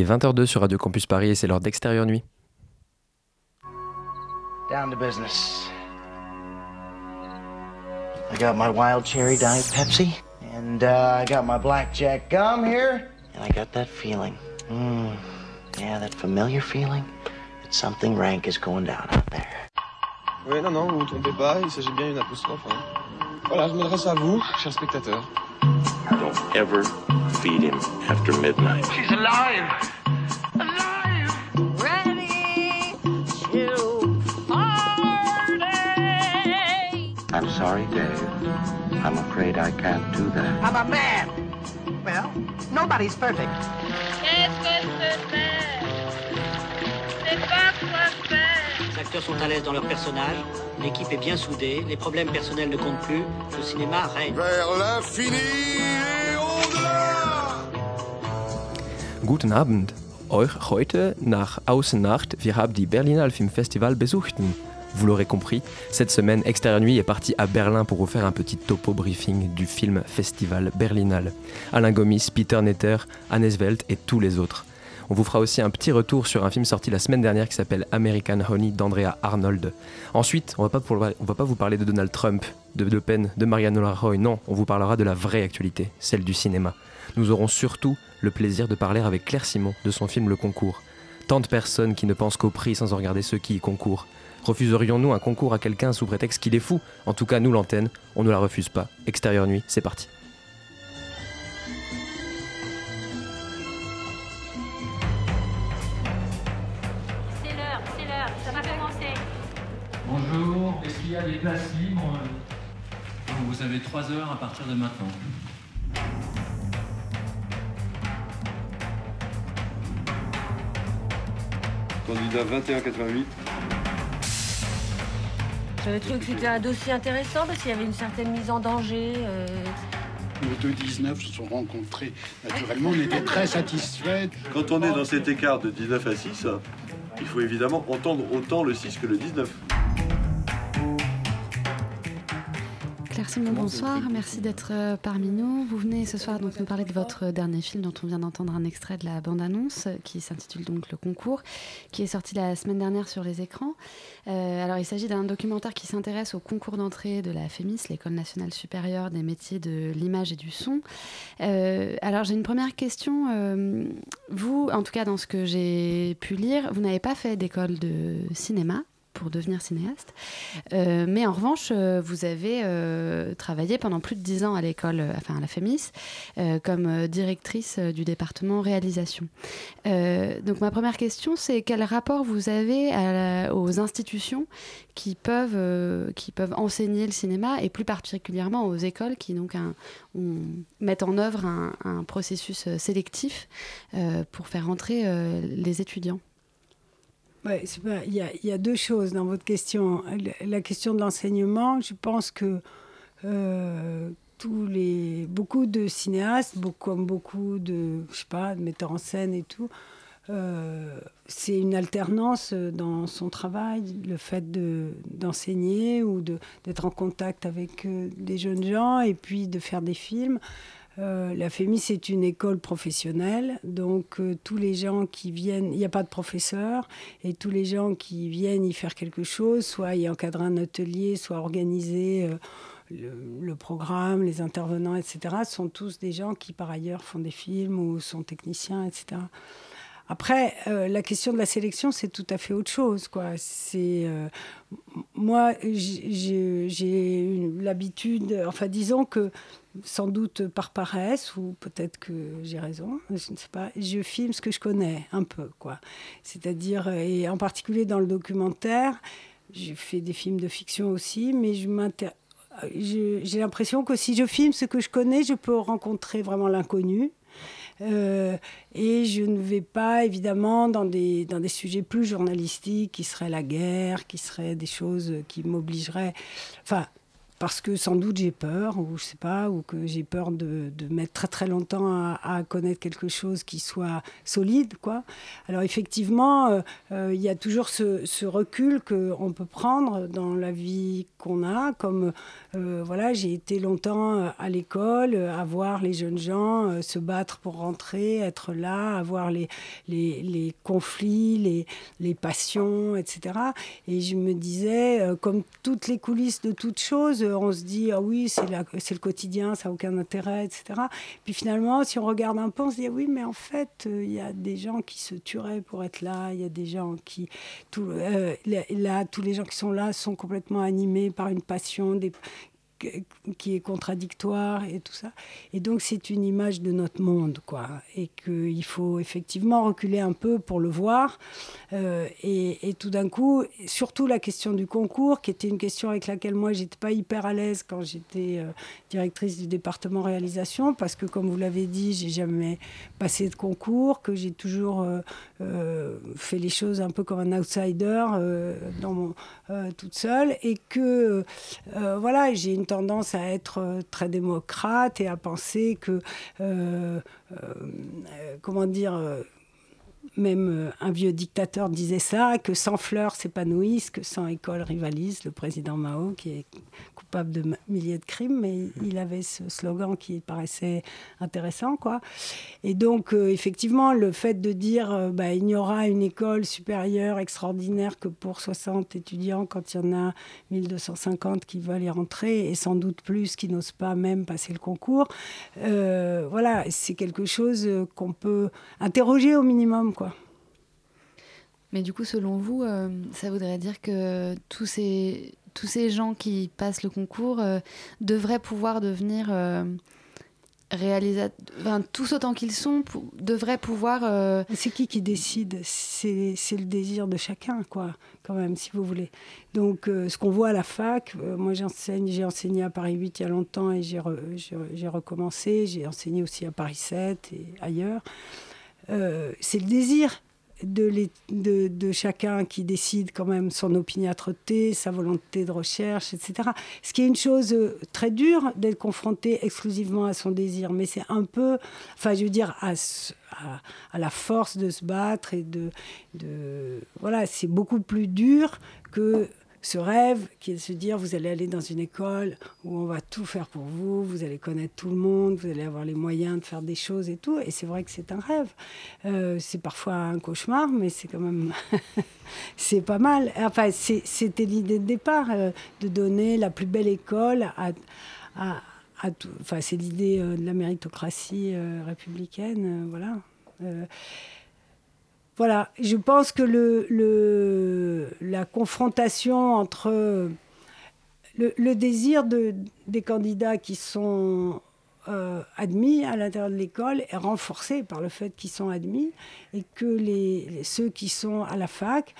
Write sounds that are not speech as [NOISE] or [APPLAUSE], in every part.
Il est 20h02 sur Radio Campus Paris et c'est l'heure d'extérieur nuit. Down to business. I got my wild cherry diet Pepsi, and uh, I got my blackjack gum here, and I got that feeling. Mm, yeah, that familiar feeling that something rank is going down out there. Oui, non, non, vous vous trompez pas, il s'agit bien d'une apostrophe. Hein. Voilà, je m'adresse à vous, chers spectateurs. Don't ever feed him after midnight. She's alive! Alive! Ready to party! I'm sorry, Dave. I'm afraid I can't do that. I'm a man. Well, nobody's perfect. Qu'est-ce que c'est C'est pas quoi faire acteurs sont à l'aise dans leur personnage, l'équipe est bien soudée, les problèmes personnels ne comptent plus, le cinéma règne. Vers l'infini et au-delà Guten Abend. Euch heute nach Außennacht, wir haben die Berliner Filmfestival besuchten. Vous l'aurez compris, cette semaine, Extérieur Nuit est parti à Berlin pour vous faire un petit topo briefing du film Festival Berlinale. Alain Gomis, Peter Netter, Hannes Welt et tous les autres. On vous fera aussi un petit retour sur un film sorti la semaine dernière qui s'appelle American Honey d'Andrea Arnold. Ensuite, on on va pas vous parler de Donald Trump, de Le Pen, de Mariano Rajoy, non, on vous parlera de la vraie actualité, celle du cinéma. Nous aurons surtout le plaisir de parler avec Claire Simon de son film Le Concours. Tant de personnes qui ne pensent qu'au prix sans en regarder ceux qui y concourent. Refuserions-nous un concours à quelqu'un sous prétexte qu'il est fou? En tout cas, nous, l'antenne, on ne la refuse pas. Extérieur nuit, c'est parti. Ça va commencer. Bonjour, est-ce qu'il y a des places libres Vous avez trois heures à partir de maintenant. Candidat 2188. J'avais trouvé que c'était un dossier intéressant parce qu'il y avait une certaine mise en danger. euh, Nos deux 19 se sont rencontrés naturellement. On était très satisfaits. Quand on est dans cet écart de 19 à 6, il faut évidemment entendre autant le 6 que le 19. Simon, bonsoir. Merci d'être euh, parmi nous. Vous venez ce soir donc nous parler de votre dernier film dont on vient d'entendre un extrait de la bande-annonce euh, qui s'intitule donc Le Concours, qui est sorti la semaine dernière sur les écrans. Euh, alors il s'agit d'un documentaire qui s'intéresse au concours d'entrée de la FEMIS, l'École nationale supérieure des métiers de l'image et du son. Euh, alors j'ai une première question. Euh, vous, en tout cas dans ce que j'ai pu lire, vous n'avez pas fait d'école de cinéma pour devenir cinéaste. Euh, mais en revanche, euh, vous avez euh, travaillé pendant plus de dix ans à l'école, enfin à la FEMIS, comme directrice du département réalisation. Donc ma première question, c'est quel rapport vous avez aux institutions qui peuvent, qui peuvent enseigner le cinéma et plus particulièrement aux écoles qui donc mettent en œuvre un, processus sélectif pour faire entrer les étudiants? Ouais, il, y a, deux choses dans votre question. La- question de l'enseignement, je pense que euh, tous les, beaucoup de cinéastes, comme beaucoup de, je sais pas, de metteurs en scène et tout, euh, c'est une alternance dans son travail, le fait de- d'enseigner ou de- d'être en contact avec euh, des jeunes gens et puis de faire des films. Euh, la FEMI, c'est une école professionnelle, donc euh, tous les gens qui viennent, il n'y a pas de professeur, et tous les gens qui viennent y faire quelque chose, soit y encadrer un atelier, soit organiser euh, le, le programme, les intervenants, etc., sont tous des gens qui par ailleurs font des films ou sont techniciens, etc. Après, euh, la question de la sélection, c'est tout à fait autre chose. Quoi. Euh, moi, j'ai- l'habitude, enfin disons que sans doute par paresse, ou peut-être que j'ai raison, je ne sais pas, je filme ce que je connais un peu. C'est-à-dire, euh, et en particulier dans le documentaire, j'ai fait des films de fiction aussi, mais je- j'ai l'impression que si je filme ce que je connais, je peux rencontrer vraiment l'inconnu. Euh, et je ne vais pas évidemment dans des, dans des sujets plus journalistiques qui seraient la guerre, qui seraient des choses qui m'obligeraient. Enfin, parce que sans doute j'ai peur, ou je sais pas, ou que j'ai peur de, de, mettre très très longtemps à, connaître quelque chose qui soit solide, quoi. Alors effectivement, euh, euh, il y a toujours ce, ce recul qu'on peut prendre dans la vie qu'on a, comme euh, voilà, j'ai été longtemps à l'école, à voir les jeunes gens se battre pour rentrer, être là, à voir les, les, les conflits, les, les passions, etc. Et je me disais, comme toutes les coulisses de toute chose, on se dit, ah oui, c'est le quotidien, ça n'a aucun intérêt, etc. Puis finalement, si on regarde un peu, on se dit, ah oui, mais en fait, euh, il y a des gens qui se tueraient pour être là, il y a des gens qui... Euh, là, tous les gens qui sont là sont complètement animés par une passion, des, qui est contradictoire et tout ça. Et donc c'est une image de notre monde, quoi. Et qu'il faut effectivement reculer un peu pour le voir. Euh, et, tout d'un coup, surtout la question du concours, qui était une question avec laquelle moi j'étais pas hyper à l'aise quand j'étais euh, directrice du département réalisation, parce que comme vous l'avez dit, j'ai jamais passé de concours, que j'ai toujours euh, fait les choses un peu comme un outsider, dans mon, toute seule, et que voilà, j'ai une tendance à être euh, très démocrate et à penser que, euh, euh, comment dire, même un vieux dictateur disait ça, que sans fleurs s'épanouissent, que sans école rivalisent. Le président Mao, qui est coupable de milliers de crimes, mais il avait ce slogan qui paraissait intéressant. Quoi. Et donc, euh, effectivement, le fait de dire euh, bah, il n'y aura une école supérieure extraordinaire que pour 60 étudiants quand il y en a 1250 qui veulent y rentrer et sans doute plus qui n'osent pas même passer le concours, euh, voilà, c'est quelque chose qu'on peut interroger au minimum. Quoi. Mais du coup, selon vous, euh, ça voudrait dire que tous ces, tous ces gens qui passent le concours euh, devraient pouvoir devenir euh, réalisateurs, enfin, tous autant qu'ils sont, devraient pouvoir... C'est qui qui décide? C'est le désir de chacun, quoi, quand même, si vous voulez. Donc, ce qu'on voit à la fac, moi j'enseigne, j'ai enseigné à Paris 8 il y a longtemps et j'ai re, recommencé, j'ai enseigné aussi à Paris 7 et ailleurs. c'est le désir de, de, chacun qui décide quand même son opiniâtreté, sa volonté de recherche, etc. Ce qui est une chose euh, très dure d'être confronté exclusivement à son désir, mais c'est un peu, enfin je veux dire, à, à, à, la force de se battre et de... de voilà, c'est beaucoup plus dur que ce rêve qui est de se dire vous allez aller dans une école où on va tout faire pour vous, vous allez connaître tout le monde, vous allez avoir les moyens de faire des choses et tout. Et c'est vrai que c'est un rêve. Euh, c'est parfois un cauchemar, mais c'est quand même. [LAUGHS] c'est pas mal. Enfin, c'était l'idée de départ, euh, de donner la plus belle école à. tout. Enfin, c'est l'idée euh, de la méritocratie républicaine, voilà. Voilà, je pense que la confrontation entre le, le désir de, des candidats qui sont euh, admis à l'intérieur de l'école est renforcé par le fait qu'ils sont admis et que ceux qui sont à la fac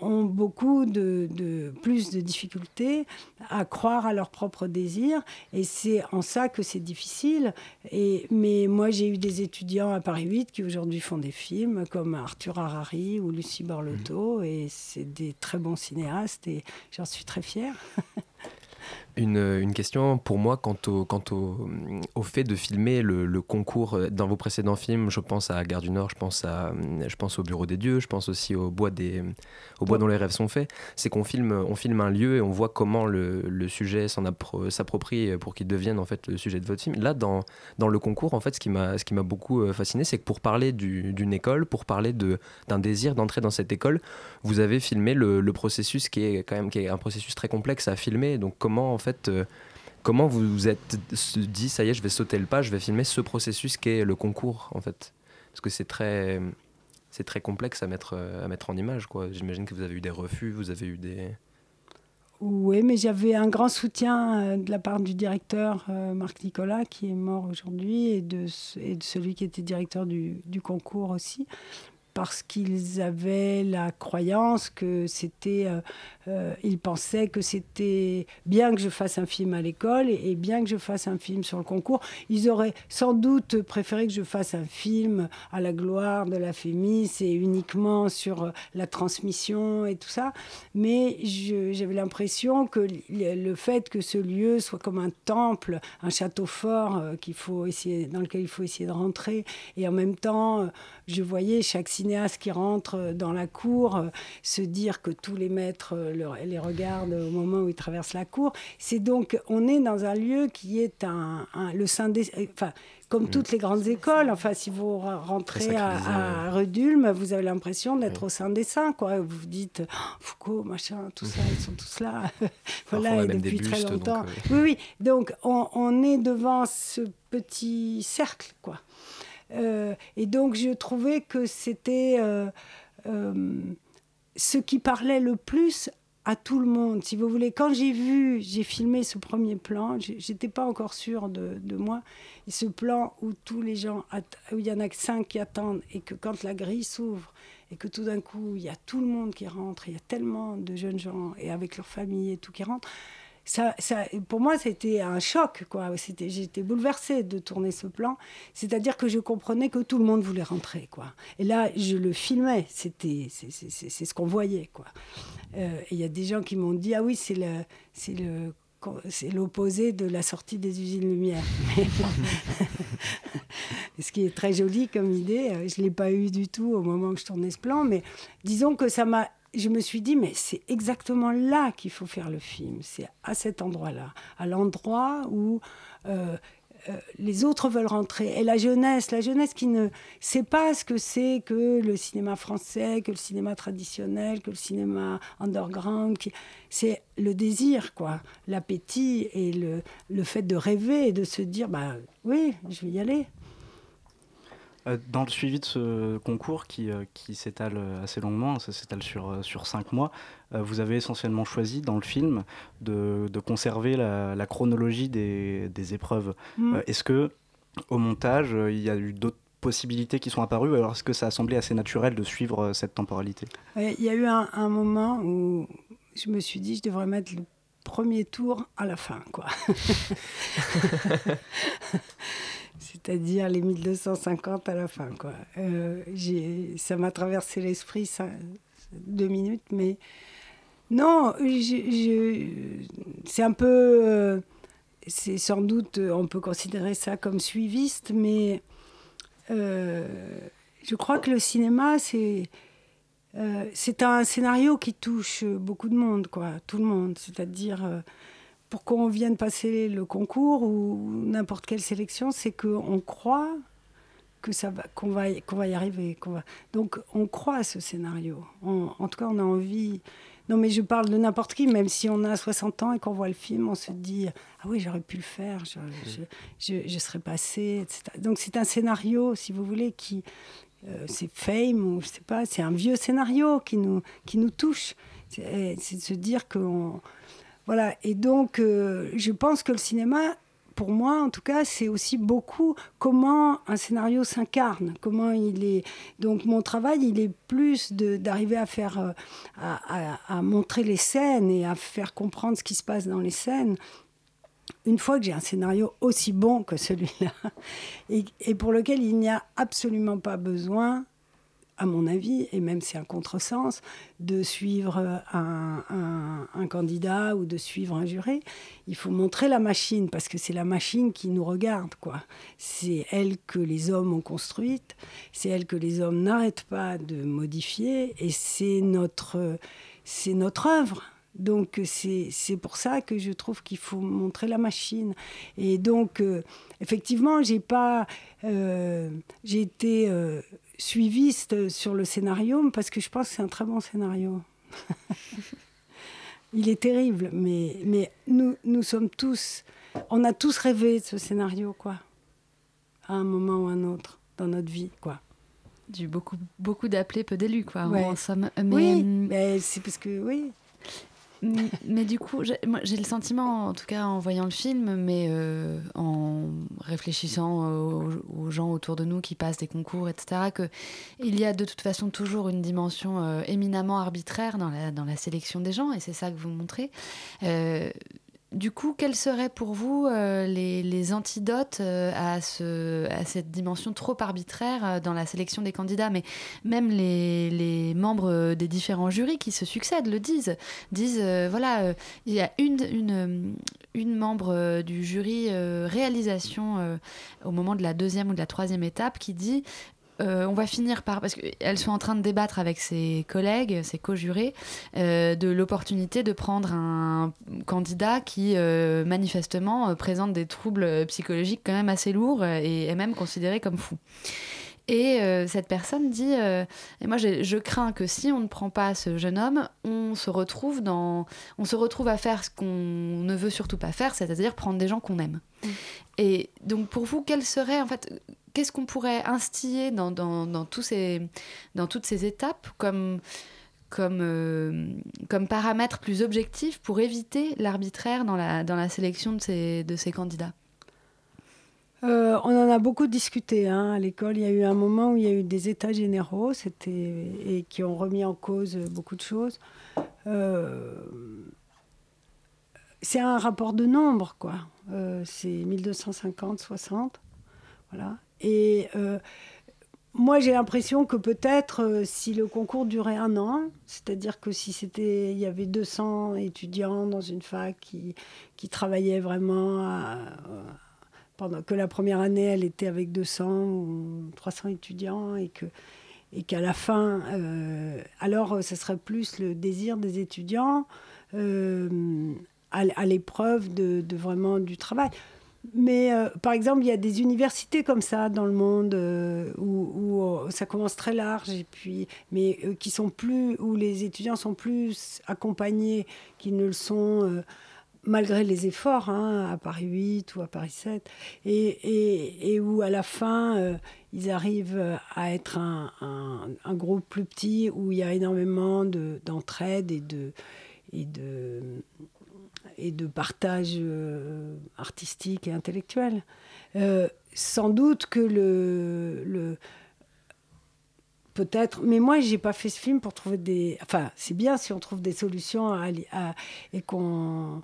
ont beaucoup de, de, plus de difficultés à croire à leur propre désir et c'est en ça que c'est difficile et mais moi j'ai eu des étudiants à Paris 8 qui aujourd'hui font des films comme Arthur Harari ou Lucie Borlotto mmh. et c'est des très bons cinéastes et j'en suis très fière [LAUGHS] Une, une, question pour moi quant au, quant au, au fait de filmer le, le, concours dans vos précédents films. Je pense à Gare du Nord, je pense, à, je pense au Bureau des Dieux, je pense aussi au Bois, des, au bois dont les rêves sont faits. C'est qu'on filme, on filme un lieu et on voit comment le, le sujet s'approprie pour qu'il devienne en fait le sujet de votre film. Là, dans, dans le concours, en fait, ce qui m'a beaucoup euh, fasciné, c'est que pour parler d'une école, pour parler d'un désir d'entrer dans cette école, vous avez filmé le, le, processus qui est quand même qui est un processus très complexe à filmer. Donc comment en fait, euh, comment vous vous êtes dit, ça y est, je vais sauter le pas, je vais filmer ce processus qui est le concours, en fait? Parce que c'est très, c'est très complexe à mettre, euh, à mettre en image, quoi. J'imagine que vous avez eu des refus, vous avez eu des... Oui, mais j'avais un grand soutien euh, de la part du directeur Marc Nicolas, qui est mort aujourd'hui, et de, et de celui qui était directeur du concours aussi parce qu'ils avaient la croyance que c'était. Euh, euh, ils pensaient que c'était bien que je fasse un film à l'école et, bien que je fasse un film sur le concours. Ils auraient sans doute préféré que je fasse un film à la gloire de la Fémis et uniquement sur euh, la transmission et tout ça. Mais j'avais l'impression que le fait que ce lieu soit comme un temple, un château fort qu'il faut essayer, dans lequel il faut essayer de rentrer, et en même temps, je voyais chaque cinéaste qui rentre dans la cour euh, se dire que tous les maîtres euh, les regardent au moment où ils traversent la cour. C'est donc, on est dans un lieu qui est un, le sein des... Enfin, comme mm. toutes les grandes écoles, enfin, si vous rentrez à, à, Redulme, vous avez l'impression d'être au sein des saints, quoi. Vous vous dites, oh, Foucault, machin, tout ça, ils sont tous là. [LAUGHS] voilà, et depuis très longtemps. Euh, oui, oui. Donc, on, on, est devant ce petit cercle, quoi. Euh, et donc, je trouvais que c'était euh, euh, ce qui parlait le plus à tout le monde, si vous voulez. Quand j'ai vu, j'ai filmé ce premier plan, j'étais pas encore sûre de, moi. Ce plan où tous les gens, où il y en a cinq qui attendent, et que quand la grille s'ouvre, et que tout d'un coup, il y a tout le monde qui rentre, il y a tellement de jeunes gens, et avec leur famille et tout qui rentrent, ça, pour moi, c'était un choc. J'étais bouleversée de tourner ce plan. C'est-à-dire que je comprenais que tout le monde voulait rentrer. Et là, je le filmais. C'est, ce qu'on voyait. Euh, il y a des gens qui m'ont dit, ah oui, c'est l'opposé de la sortie des usines Lumière. [LAUGHS] ce qui est très joli comme idée. Je ne l'ai pas eu du tout au moment où je tournais ce plan, mais disons que ça m'a je me suis dit, mais c'est exactement là qu'il faut faire le film. C'est à cet endroit-là, à l'endroit où euh, euh, les autres veulent rentrer. Et la jeunesse, la jeunesse qui ne sait pas ce que c'est que le cinéma français, que le cinéma traditionnel, que le cinéma underground, c'est le désir, quoi, l'appétit et le, le fait de rêver et de se dire, bah oui, je vais y aller. Euh, dans le suivi de ce concours qui, euh, qui s'étale euh, assez longuement, ça s'étale sur, sur cinq mois, vous avez essentiellement choisi dans le film de, de conserver la, chronologie des, des épreuves. Mm. est-ce que au montage, il y a eu d'autres possibilités qui sont apparues alors est-ce que ça a semblé assez naturel de suivre cette temporalité? Il y a eu un, un, moment où je me suis dit je devrais mettre le premier tour à la fin quoi. [LAUGHS] [LAUGHS] c'est-à-dire les 1250 à la fin. Quoi. Euh, ça m'a traversé l'esprit deux minutes, mais non, c'est un peu, euh, c'est sans doute, on peut considérer ça comme suiviste, mais euh, je crois que le cinéma, c'est c'est un scénario qui touche beaucoup de monde, quoi, tout le monde, c'est-à-dire pour qu'on vienne passer le concours ou n'importe quelle sélection, c'est qu'on croit que ça va, qu'on va, qu'on va y arriver. Qu'on va... Donc on croit à ce scénario. en tout cas, on a envie. Non, mais je parle de n'importe qui, même si on a 60 ans et qu'on voit le film, on se dit Ah oui, j'aurais pu le faire, je, serais passé, etc. Donc c'est un scénario, si vous voulez, qui. Euh, c'est Fame, ou je sais pas, c'est un vieux scénario qui nous, qui nous touche. C'est, c'est de se dire qu'on voilà, et donc euh, je pense que le cinéma, pour moi en tout cas, c'est aussi beaucoup comment un scénario s'incarne, comment il est. Donc mon travail, il est plus d'arriver à faire, euh, à, montrer les scènes et à faire comprendre ce qui se passe dans les scènes. Une fois que j'ai un scénario aussi bon que celui-là, [LAUGHS] et pour lequel il n'y a absolument pas besoin à mon avis, et même c'est un contresens, de suivre un, un, candidat ou de suivre un juré. Il faut montrer la machine, parce que c'est la machine qui nous regarde. quoi. C'est elle que les hommes ont construite, c'est elle que les hommes n'arrêtent pas de modifier, et c'est notre, c'est notre œuvre. Donc c'est pour ça que je trouve qu'il faut montrer la machine. Et donc, euh, effectivement, j'ai pas... Euh, j'ai été... Euh, suiviste sur le scénario parce que je pense que c'est un très bon scénario. [LAUGHS] Il est terrible, mais, mais nous, nous sommes tous, on a tous rêvé de ce scénario, quoi, à un moment ou à un autre dans notre vie, quoi. Du beaucoup, beaucoup d'appelés, peu d'élus, quoi. En somme. Mais... Oui, mais c'est parce que, oui. Mais du coup, j'ai le sentiment, en tout cas en voyant le film, mais euh, en réfléchissant aux, gens autour de nous qui passent des concours, etc., qu'il y a de toute façon toujours une dimension euh, éminemment arbitraire dans la, dans la sélection des gens, et c'est ça que vous montrez. Euh, du coup, quels seraient pour vous euh, les, antidotes euh, à, ce, à cette dimension trop arbitraire euh, dans la sélection des candidats? Mais même les, membres des différents jurys qui se succèdent le disent. Disent, voilà, il y a une, une, une membre du jury réalisation au moment de la deuxième ou de la troisième étape qui dit euh, on va finir par, parce qu'elles sont en train de débattre avec ses collègues, ses co-jurés, euh, de l'opportunité de prendre un candidat qui euh, manifestement présente des troubles psychologiques quand même assez lourds et est même considéré comme fou. Et cette personne dit, et moi je crains que si on ne prend pas ce jeune homme, on se retrouve dans, on se retrouve à faire ce qu'on ne veut surtout pas faire, c'est-à-dire prendre des gens qu'on aime. Mmh. Et donc pour vous, quel serait en fait qu'est-ce qu'on pourrait instiller dans, dans, tous ces, dans toutes ces étapes comme, comme, euh, comme paramètre plus objectif pour éviter l'arbitraire dans la, dans la sélection de ces, de ces candidats? Euh, on en a beaucoup discuté hein, à l'école. Il y a eu un moment où il y a eu des états généraux et qui ont remis en cause beaucoup de choses. Euh, c'est un rapport de nombre, quoi. c'est 1250, 60. Voilà. Et euh, moi, j'ai l'impression que peut-être euh, si le concours durait un an, c'est-à-dire que si c'était, il y avait 200 étudiants dans une fac qui, travaillaient vraiment euh, que la première année, elle était avec 200 ou 300 étudiants et que et qu'à la fin, alors ce serait plus le désir des étudiants à, l'épreuve de, vraiment du travail. Mais euh, par exemple, il y a des universités comme ça dans le monde euh, où, euh, ça commence très large, et puis, mais qui sont plus, où les étudiants sont plus accompagnés qu'ils ne le sont malgré les efforts, hein, à Paris 8 ou à Paris 7, et, où à la fin, ils arrivent à être un, groupe plus petit, où il y a énormément d'entraide et de... Partage euh, artistique et intellectuel. Euh, sans doute que le, peut-être, mais moi j'ai pas fait ce film pour trouver des, enfin c'est bien si on trouve des solutions et qu'on euh,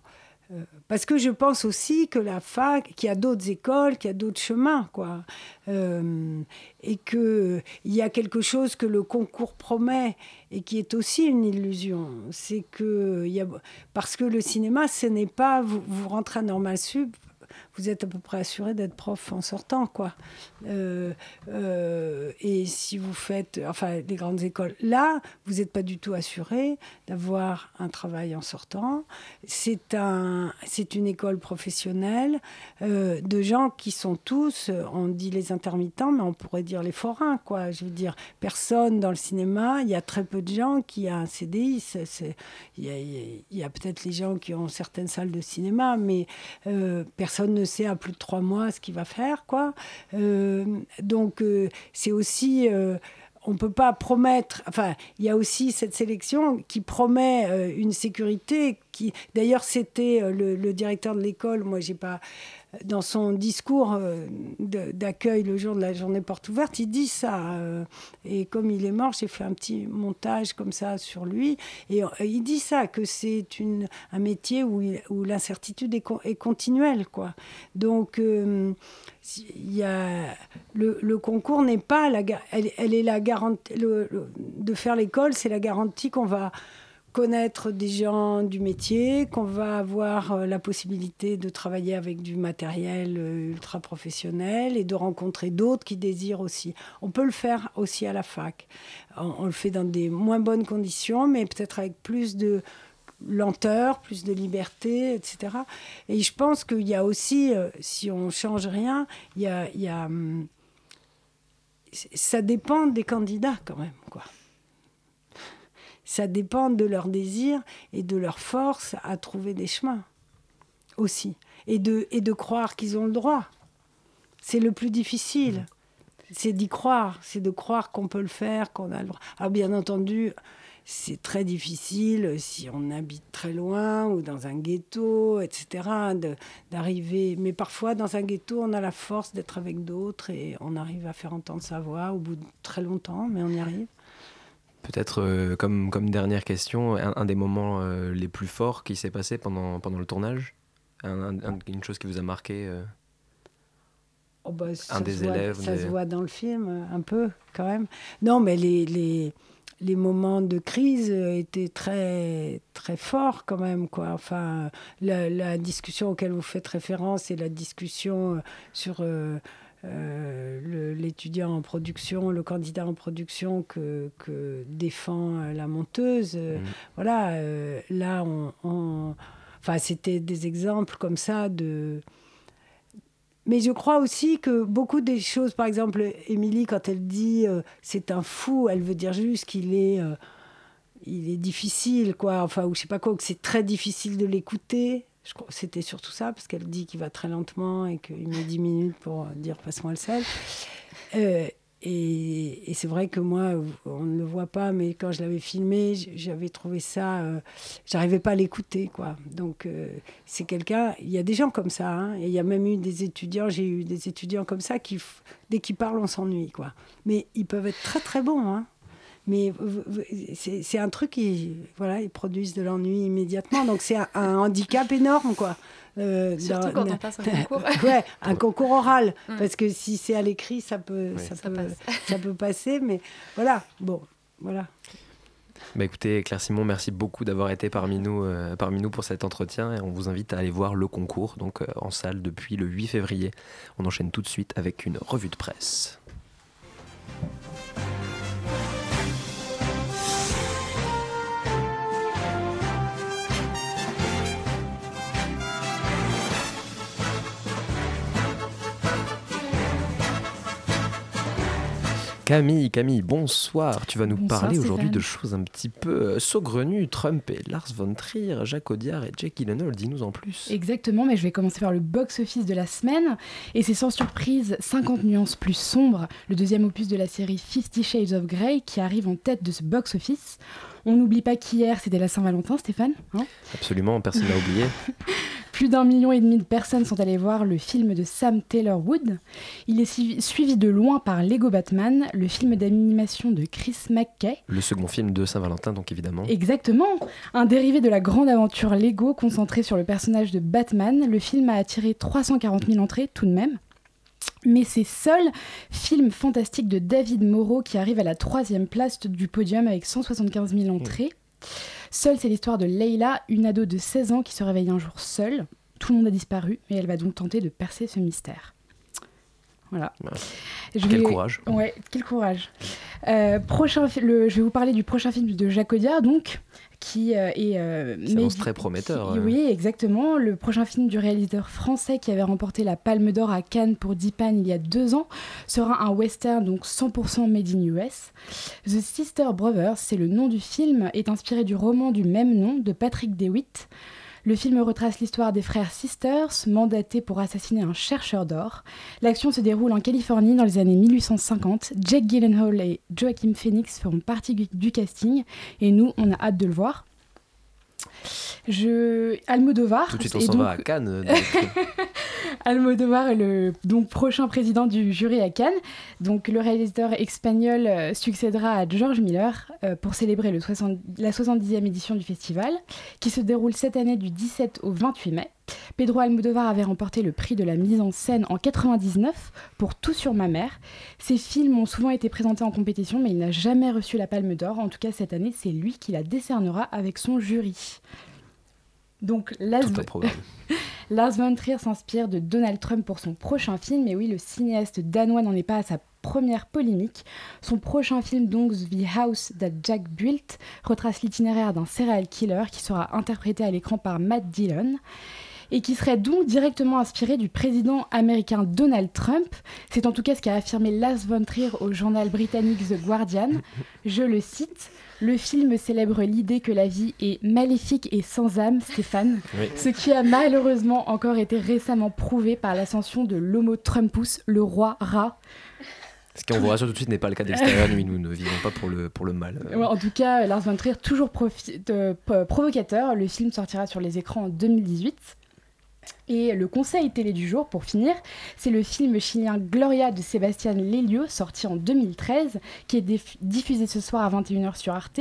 parce que je pense aussi que la fac, qu'il y a d'autres écoles, qu'il y a d'autres chemins, quoi. Euh, et qu'il y a quelque chose que le concours promet et qui est aussi une illusion. C'est que, y a, parce que le cinéma, ce n'est pas vous, vous rentrez à Normal Sup vous êtes à peu près assuré d'être prof en sortant, quoi. Euh, euh, et si vous faites, enfin, des grandes écoles, là, vous n'êtes pas du tout assuré d'avoir un travail en sortant. C'est un, c'est une école professionnelle euh, de gens qui sont tous, on dit les intermittents, mais on pourrait dire les forains, quoi. Je veux dire, personne dans le cinéma, il y a très peu de gens qui ont un CDI. Il y a, a peut-être les gens qui ont certaines salles de cinéma, mais personne ne sait à plus de trois mois ce qu'il va faire, quoi. Euh, donc euh, c'est aussi euh, on ne peut pas promettre. Enfin, il y a aussi cette sélection qui promet une sécurité. Qui, d'ailleurs, c'était le, le, directeur de l'école. Moi, j'ai pas dans son discours euh, d'accueil le jour de la journée porte ouverte, il dit ça. Euh, et comme il est mort, j'ai fait un petit montage comme ça sur lui. Et euh, il dit ça, que c'est un métier où, l'incertitude est, continuelle. Quoi. Donc, il y a, le, concours n'est pas la, elle est la garantie de faire l'école, c'est la garantie qu'on va connaître des gens du métier, qu'on va avoir euh, la possibilité de travailler avec du matériel euh, ultra professionnel et de rencontrer d'autres qui désirent aussi. On peut le faire aussi à la fac. On, le fait dans des moins bonnes conditions, mais peut-être avec plus de lenteur, plus de liberté, etc. Et je pense qu'il y a aussi, euh, si on change rien, il y a, il y a hum, ça dépend des candidats quand même, quoi ça dépend de leur désir et de leur force à trouver des chemins aussi. Et de, et de croire qu'ils ont le droit. C'est le plus difficile. C'est d'y croire, c'est de croire qu'on peut le faire, qu'on a le droit. Alors bien entendu, c'est très difficile si on habite très loin ou dans un ghetto, etc., d'arriver. Mais parfois, dans un ghetto, on a la force d'être avec d'autres et on arrive à faire entendre sa voix au bout de très longtemps, mais on y arrive. Peut-être euh, comme, comme dernière question, un, des moments euh, les plus forts qui s'est passé pendant, pendant le tournage? Une chose qui vous a marqué euh, oh bah, Un des élèves Ça se voit dans le film, un peu, quand même. Non, mais les, les, les moments de crise étaient très, très forts, quand même. Quoi. Enfin, la, la discussion auquel vous faites référence et la discussion sur euh, l'étudiant en production, le candidat en production que, que défend euh, la monteuse. Euh, mmh. Voilà, là, on, Enfin, c'était des exemples comme ça de... Mais je crois aussi que beaucoup des choses, par exemple, Émilie, quand elle dit c'est un fou, elle veut dire juste qu'il est, il est difficile, quoi. Enfin, ou je sais pas quoi, que c'est très difficile de l'écouter. C'était surtout ça, parce qu'elle dit qu'il va très lentement et qu'il met 10 minutes pour dire passe-moi le sel. Euh, et, et c'est vrai que moi, on ne le voit pas, mais quand je l'avais filmé, j'avais trouvé ça. Euh, j'arrivais pas à l'écouter, quoi. Donc, euh, c'est quelqu'un. Il y a des gens comme ça, hein, et il y a même eu des étudiants. J'ai eu des étudiants comme ça qui, dès qu'ils parlent, on s'ennuie, quoi. Mais ils peuvent être très, très bons, hein. Mais c'est un truc qui, voilà, ils produisent de l'ennui immédiatement. Donc c'est un, handicap énorme, quoi. Euh, Surtout quand on passe un concours. [LAUGHS] ouais, un concours oral. [LAUGHS] Mm. Parce que si c'est à l'écrit, ça peut, ça, peut, [LAUGHS] ça peut passer. Mais voilà, bon, voilà. Bah écoutez, Claire Simon, merci beaucoup d'avoir été parmi nous, euh, parmi nous pour cet entretien et on vous invite à aller voir le concours donc euh, en salle depuis le 8 février. On enchaîne tout de suite avec une revue de presse. Camille, Camille, bonsoir. Tu vas nous parler aujourd'hui de choses un petit peu euh, saugrenues. Trump et Lars von Trier, Jacques Audiard et Jake Gyllenhaal. Dis-nous en plus. Exactement, mais je vais commencer par le box-office de la semaine. Et c'est sans surprise 50 nuances plus sombres, le deuxième opus de la série Fifty Shades of Grey qui arrive en tête de ce box-office. On n'oublie pas qu'hier, c'était la Saint-Valentin, Stéphane hein? Absolument, personne n'a oublié. [LAUGHS] Plus d'un million et demi de personnes sont allées voir le film de Sam Taylor Wood. Il est suivi de loin par Lego Batman, le film d'animation de Chris McKay. Le second film de Saint-Valentin, donc évidemment. Exactement Un dérivé de la grande aventure Lego concentré sur le personnage de Batman. Le film a attiré 340 000 entrées tout de même. Mais c'est seul film fantastique de David Moreau qui arrive à la troisième place du podium avec 175 000 entrées. Seule, c'est l'histoire de Leila, une ado de 16 ans qui se réveille un jour seule. Tout le monde a disparu et elle va donc tenter de percer ce mystère. Voilà. quel courage. Ouais, quel courage. Euh, prochain, le... Je vais vous parler du prochain film de Jacques Audiard, donc, qui euh, est... Euh, très prometteur. Oui, exactement. Le prochain film du réalisateur français qui avait remporté la Palme d'Or à Cannes pour Dipan il y a deux ans sera un western, donc 100% made in US. The Sister Brothers, c'est le nom du film, est inspiré du roman du même nom de Patrick DeWitt. Le film retrace l'histoire des frères Sisters, mandatés pour assassiner un chercheur d'or. L'action se déroule en Californie dans les années 1850. Jake Gyllenhaal et Joaquin Phoenix feront partie du casting et nous, on a hâte de le voir. Je... Almodovar. Tout de suite, on s'en va à Cannes. [LAUGHS] Almodovar est le donc, prochain président du jury à Cannes. Donc, le réalisateur espagnol euh, succédera à George Miller euh, pour célébrer le la 70e édition du festival, qui se déroule cette année du 17 au 28 mai. Pedro Almodovar avait remporté le prix de la mise en scène en 99 pour Tout sur ma mère. Ses films ont souvent été présentés en compétition, mais il n'a jamais reçu la Palme d'Or. En tout cas, cette année, c'est lui qui la décernera avec son jury. Donc, Lars, [LAUGHS] Lars von Trier s'inspire de Donald Trump pour son prochain film. Et oui, le cinéaste danois n'en est pas à sa première polémique. Son prochain film, donc The House That Jack Built, retrace l'itinéraire d'un serial killer qui sera interprété à l'écran par Matt Dillon et qui serait donc directement inspiré du président américain Donald Trump. C'est en tout cas ce qu'a affirmé Lars von Trier au journal britannique The Guardian. [LAUGHS] Je le cite. Le film célèbre l'idée que la vie est maléfique et sans âme, Stéphane, ce qui a malheureusement encore été récemment prouvé par l'ascension de l'homo Trumpus, le roi rat. Ce qu'on vous rassure tout de suite n'est pas le cas d'extérieur nuit, nous ne vivons pas pour le, pour le mal. Ouais, en tout cas, Lars von Trier, toujours profi- de- p- provocateur, le film sortira sur les écrans en 2018. Et le conseil télé du jour, pour finir, c'est le film chilien Gloria de Sébastien Lelio, sorti en 2013, qui est diffusé ce soir à 21h sur Arte.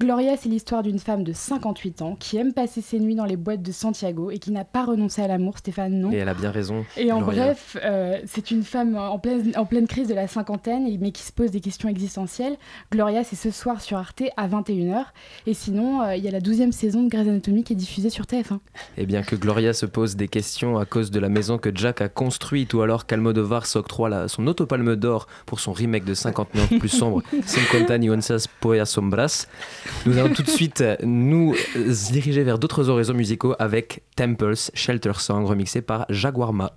Gloria, c'est l'histoire d'une femme de 58 ans qui aime passer ses nuits dans les boîtes de Santiago et qui n'a pas renoncé à l'amour, Stéphane, non Et elle a bien raison. et en Gloria. bref, euh, c'est une femme en pleine, en pleine crise de la cinquantaine, et- mais qui se pose des questions existentielles. Gloria, c'est ce soir sur Arte à 21h. Et sinon, euh, il y a la 12e saison de Grey's Anatomy qui est diffusée sur TF1. Eh bien que Gloria se pose des questions à cause de la maison que Jack a construite ou alors qu'Almodovar s'octroie la- son autopalme d'or pour son remake de 59 plus sombre, Cinquanta y onzas poe sombras. Nous allons tout de suite nous euh, diriger vers d'autres horizons musicaux avec Temples Shelter Song remixé par Jaguarma.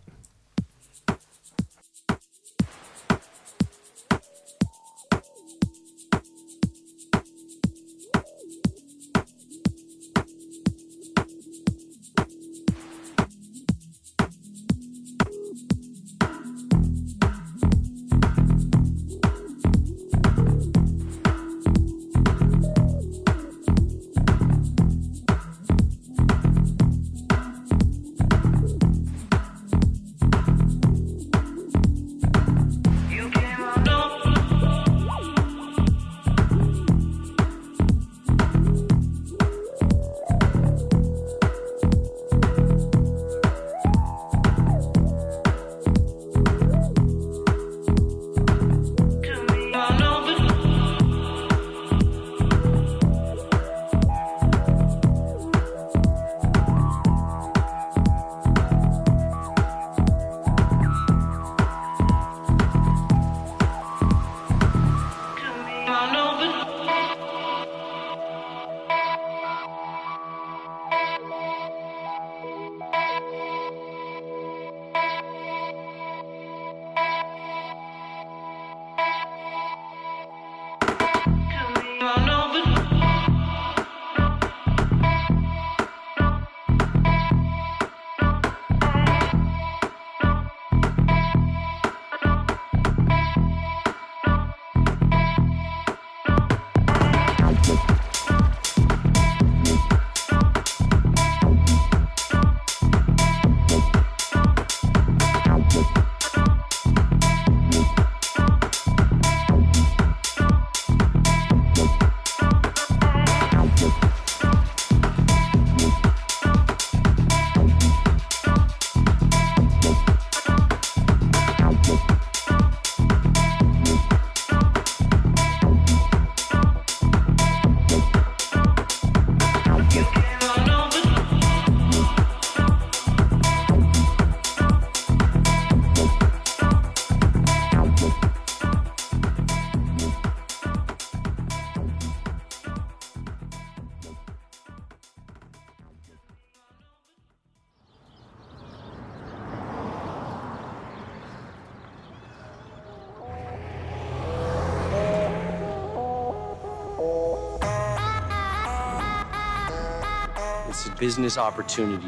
Business opportunity.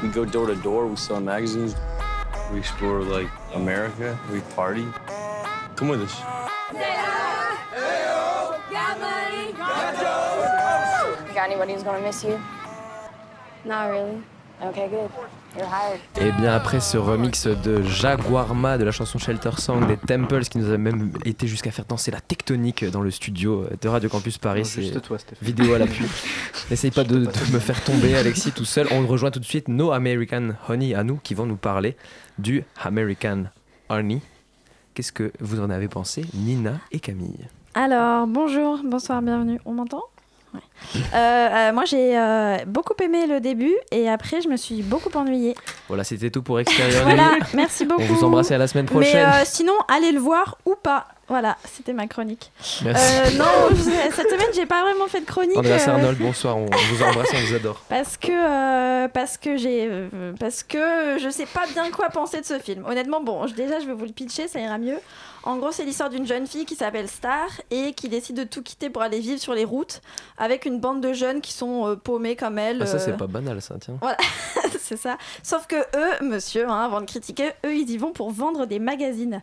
We go door to door, we sell magazines, we explore like America, we party. Come with us. You got anybody who's gonna miss you? Not really. Okay, good. Et bien après ce remix de Jaguarma de la chanson Shelter Song des Temples qui nous a même été jusqu'à faire danser la tectonique dans le studio de Radio Campus Paris. Non, juste C'est toi, Stéphane. vidéo à l'appui. [LAUGHS] N'essaye pas de, de me faire tomber Alexis tout seul. On rejoint tout de suite No American Honey à nous qui vont nous parler du American Honey. Qu'est-ce que vous en avez pensé, Nina et Camille? Alors, bonjour, bonsoir, bienvenue. On m'entend? Ouais. Euh, euh, Moi, j'ai euh, beaucoup aimé le début et après, je me suis beaucoup ennuyée. Voilà, c'était tout pour Extérieur [LAUGHS] Voilà, merci beaucoup. On vous embrasse à la semaine prochaine. Mais sinon, allez le voir ou pas. Voilà, c'était ma chronique. Merci. Non, cette semaine, j'ai pas vraiment fait de chronique. Andreas Arnold, bonsoir, on, vous embrasse, on vous adore. Parce que, parce que j'ai, parce que je sais pas bien quoi penser de ce film. Honnêtement, bon, déjà je vais vous le pitcher, ça ira mieux. En gros, c'est l'histoire d'une jeune fille qui s'appelle Star et qui décide de tout quitter pour aller vivre sur les routes avec une bande de jeunes qui sont euh, paumés comme elle. Ah, ça, euh, c'est pas banal, ça, tiens. Voilà, [LAUGHS] c'est ça. Sauf que eux, monsieur, hein, avant de critiquer, eux, ils y vont pour vendre des magazines.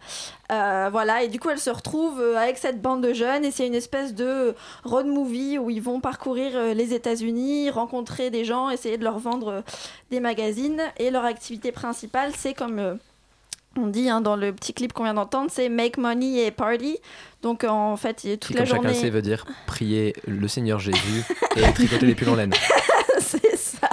Euh, voilà, et du coup, elle se retrouve euh, avec cette bande de jeunes, et c'est une espèce de road movie où ils vont parcourir euh, les États-Unis, rencontrer des gens, essayer de leur vendre euh, des magazines, et leur activité principale, c'est comme. Euh, on dit hein, dans le petit clip qu'on vient d'entendre, c'est make money et party. Donc en fait, toute Qui, la comme journée. chacun sait, veut dire [LAUGHS] prier le Seigneur Jésus et tricoter des pulls en laine. [LAUGHS] c'est ça.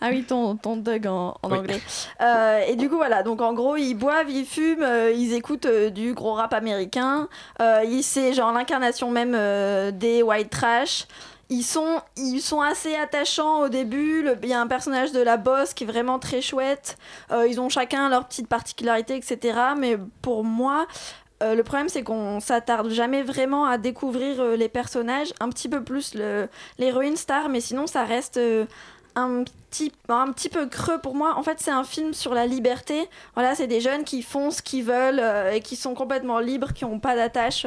Ah oui, ton, ton Doug en, en Oui. anglais. Euh, et du coup, voilà. Donc, en gros, ils boivent, ils fument, euh, ils écoutent euh, du gros rap américain. Euh, c'est genre l'incarnation même euh, des white trash. Ils sont, ils sont assez attachants au début. Il y a un personnage de la boss qui est vraiment très chouette. Euh, ils ont chacun leur petite particularité, etc. Mais pour moi, euh, le problème, c'est qu'on s'attarde jamais vraiment à découvrir euh, les personnages, un petit peu plus l'héroïne star, mais sinon, ça reste un petit, un petit peu creux pour moi. En fait, c'est un film sur la liberté. Voilà, c'est des jeunes qui font ce qu'ils veulent euh, et qui sont complètement libres, qui n'ont pas d'attache,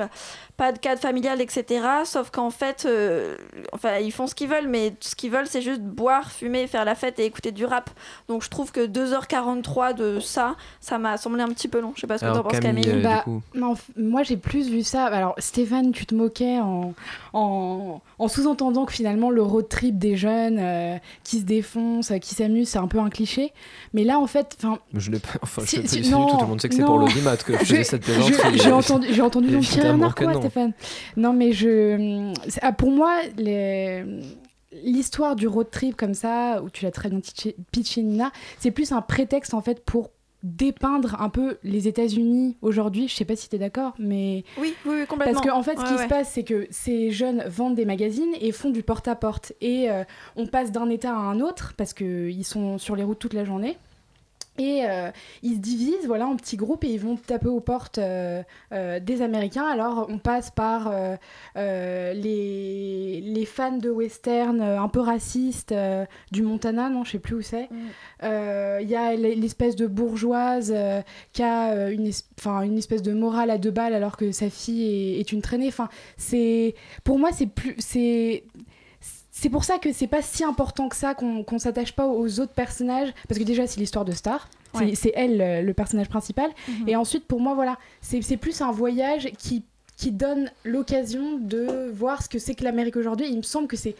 pas de cadre familial, etc. Sauf qu'en fait, euh, enfin, ils font ce qu'ils veulent, mais ce qu'ils veulent, c'est juste boire, fumer, faire la fête et écouter du rap. Donc, je trouve que 2h43 de ça, ça m'a semblé un petit peu long. Je sais pas ce que t'en penses, Camille, Camille. euh, Bah, non, moi j'ai plus vu ça. Alors Stéphane, tu te moquais en, en, en sous-entendant que finalement le road trip des jeunes euh, qui se défoncent, qui s'amusent, c'est un peu un cliché. Mais là en fait, enfin, Je l'ai pas, enfin, je l'ai pas du tout. Tout le monde sait que c'est pour non. l'audimat que je faisais cette plaisanterie. J'ai entendu, j'ai entendu donc tirer un arc. Stéphane. Non, mais je. ah, pour moi, les- l'histoire du road trip comme ça, où tu l'as très bien pitché, Nina, c'est plus un prétexte en fait pour dépeindre un peu les États-Unis aujourd'hui. Je sais pas si tu es d'accord, mais. Oui, oui, oui, complètement. Parce qu'en en fait, ce Ouais, qui ouais. se passe, c'est que ces jeunes vendent des magazines et font du porte-à-porte. Et euh, on passe d'un état à un autre parce qu'ils sont sur les routes toute la journée. Et euh, ils se divisent voilà, en petits groupes et ils vont taper aux portes euh, euh, des Américains. Alors on passe par les, les fans de western un peu racistes du Montana, non, je sais plus où c'est. Il y a l'espèce de bourgeoise qui a une, es- une espèce de morale à deux balles alors que sa fille est, est une traînée. Enfin, pour moi c'est plus c'est pour ça que c'est pas si important que ça qu'on s'attache pas aux autres personnages. Parce que déjà c'est l'histoire de Star. C'est Ouais. c'est elle euh, le personnage principal. Mhm. et ensuite pour moi voilà c'est plus un voyage qui qui donne l'occasion de voir ce que c'est que l'Amérique aujourd'hui. Il me semble que c'est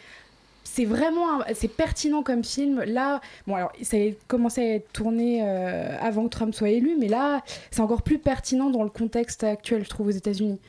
c'est vraiment c'est pertinent comme film. Là bon alors ça a commencé à être tourné euh, avant que Trump soit élu mais là c'est encore plus pertinent dans le contexte actuel je trouve aux États-Unis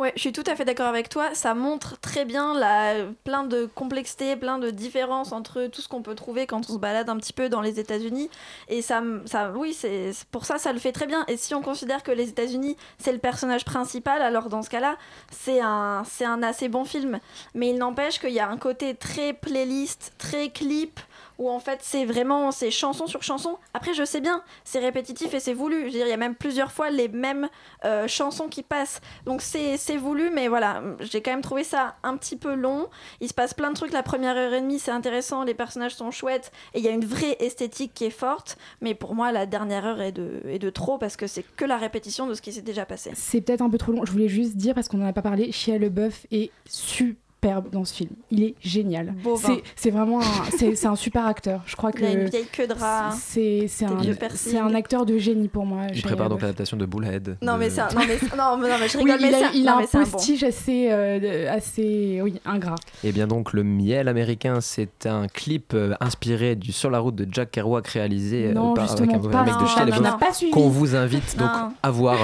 Ouais, je suis tout à fait d'accord avec toi. Ça montre très bien la, plein de complexité, plein de différences entre tout ce qu'on peut trouver quand on se balade un petit peu dans les États-Unis. Et ça, ça oui, c'est- pour ça, ça le fait très bien. Et si on considère que les États-Unis, c'est le personnage principal, alors dans ce cas-là, c'est un, c'est un assez bon film. Mais il n'empêche qu'il y a un côté très playlist, très clip, où en fait c'est vraiment c'est chanson sur chanson. Après je sais bien, c'est répétitif et c'est voulu. Je dire, il y a même plusieurs fois les mêmes euh, chansons qui passent. Donc c'est voulu, mais voilà, j'ai quand même trouvé ça un petit peu long. Il se passe plein de trucs. La première heure et demie c'est intéressant, les personnages sont chouettes et il y a une vraie esthétique qui est forte. Mais pour moi la dernière heure est de, est de trop parce que c'est que la répétition de ce qui s'est déjà passé. C'est peut-être un peu trop long. Je voulais juste dire, parce qu'on n'en a pas parlé, Shia LeBeouf est superbe dans ce film. Il est génial. C'est- C'est vraiment un, c'est c'est un super acteur. Je crois que [LAUGHS] Il a une vieille queue de rat. c'est c'est un, acteur de génie pour moi. Il prépare donc l'adaptation de Bullhead. Non de- mais, c'est un- non, mais, non, mais- non, mais je Oui, rigole, mais il a, c'est un- il a non, un mais c'est un bon. postige assez, euh, assez oui, ingrat. Et Eh bien donc le miel américain, c'est un clip euh, inspiré du Sur la route de Jack Kerouac réalisé euh, Non, par, avec un, mec de Shia qu'on vous invite donc à voir.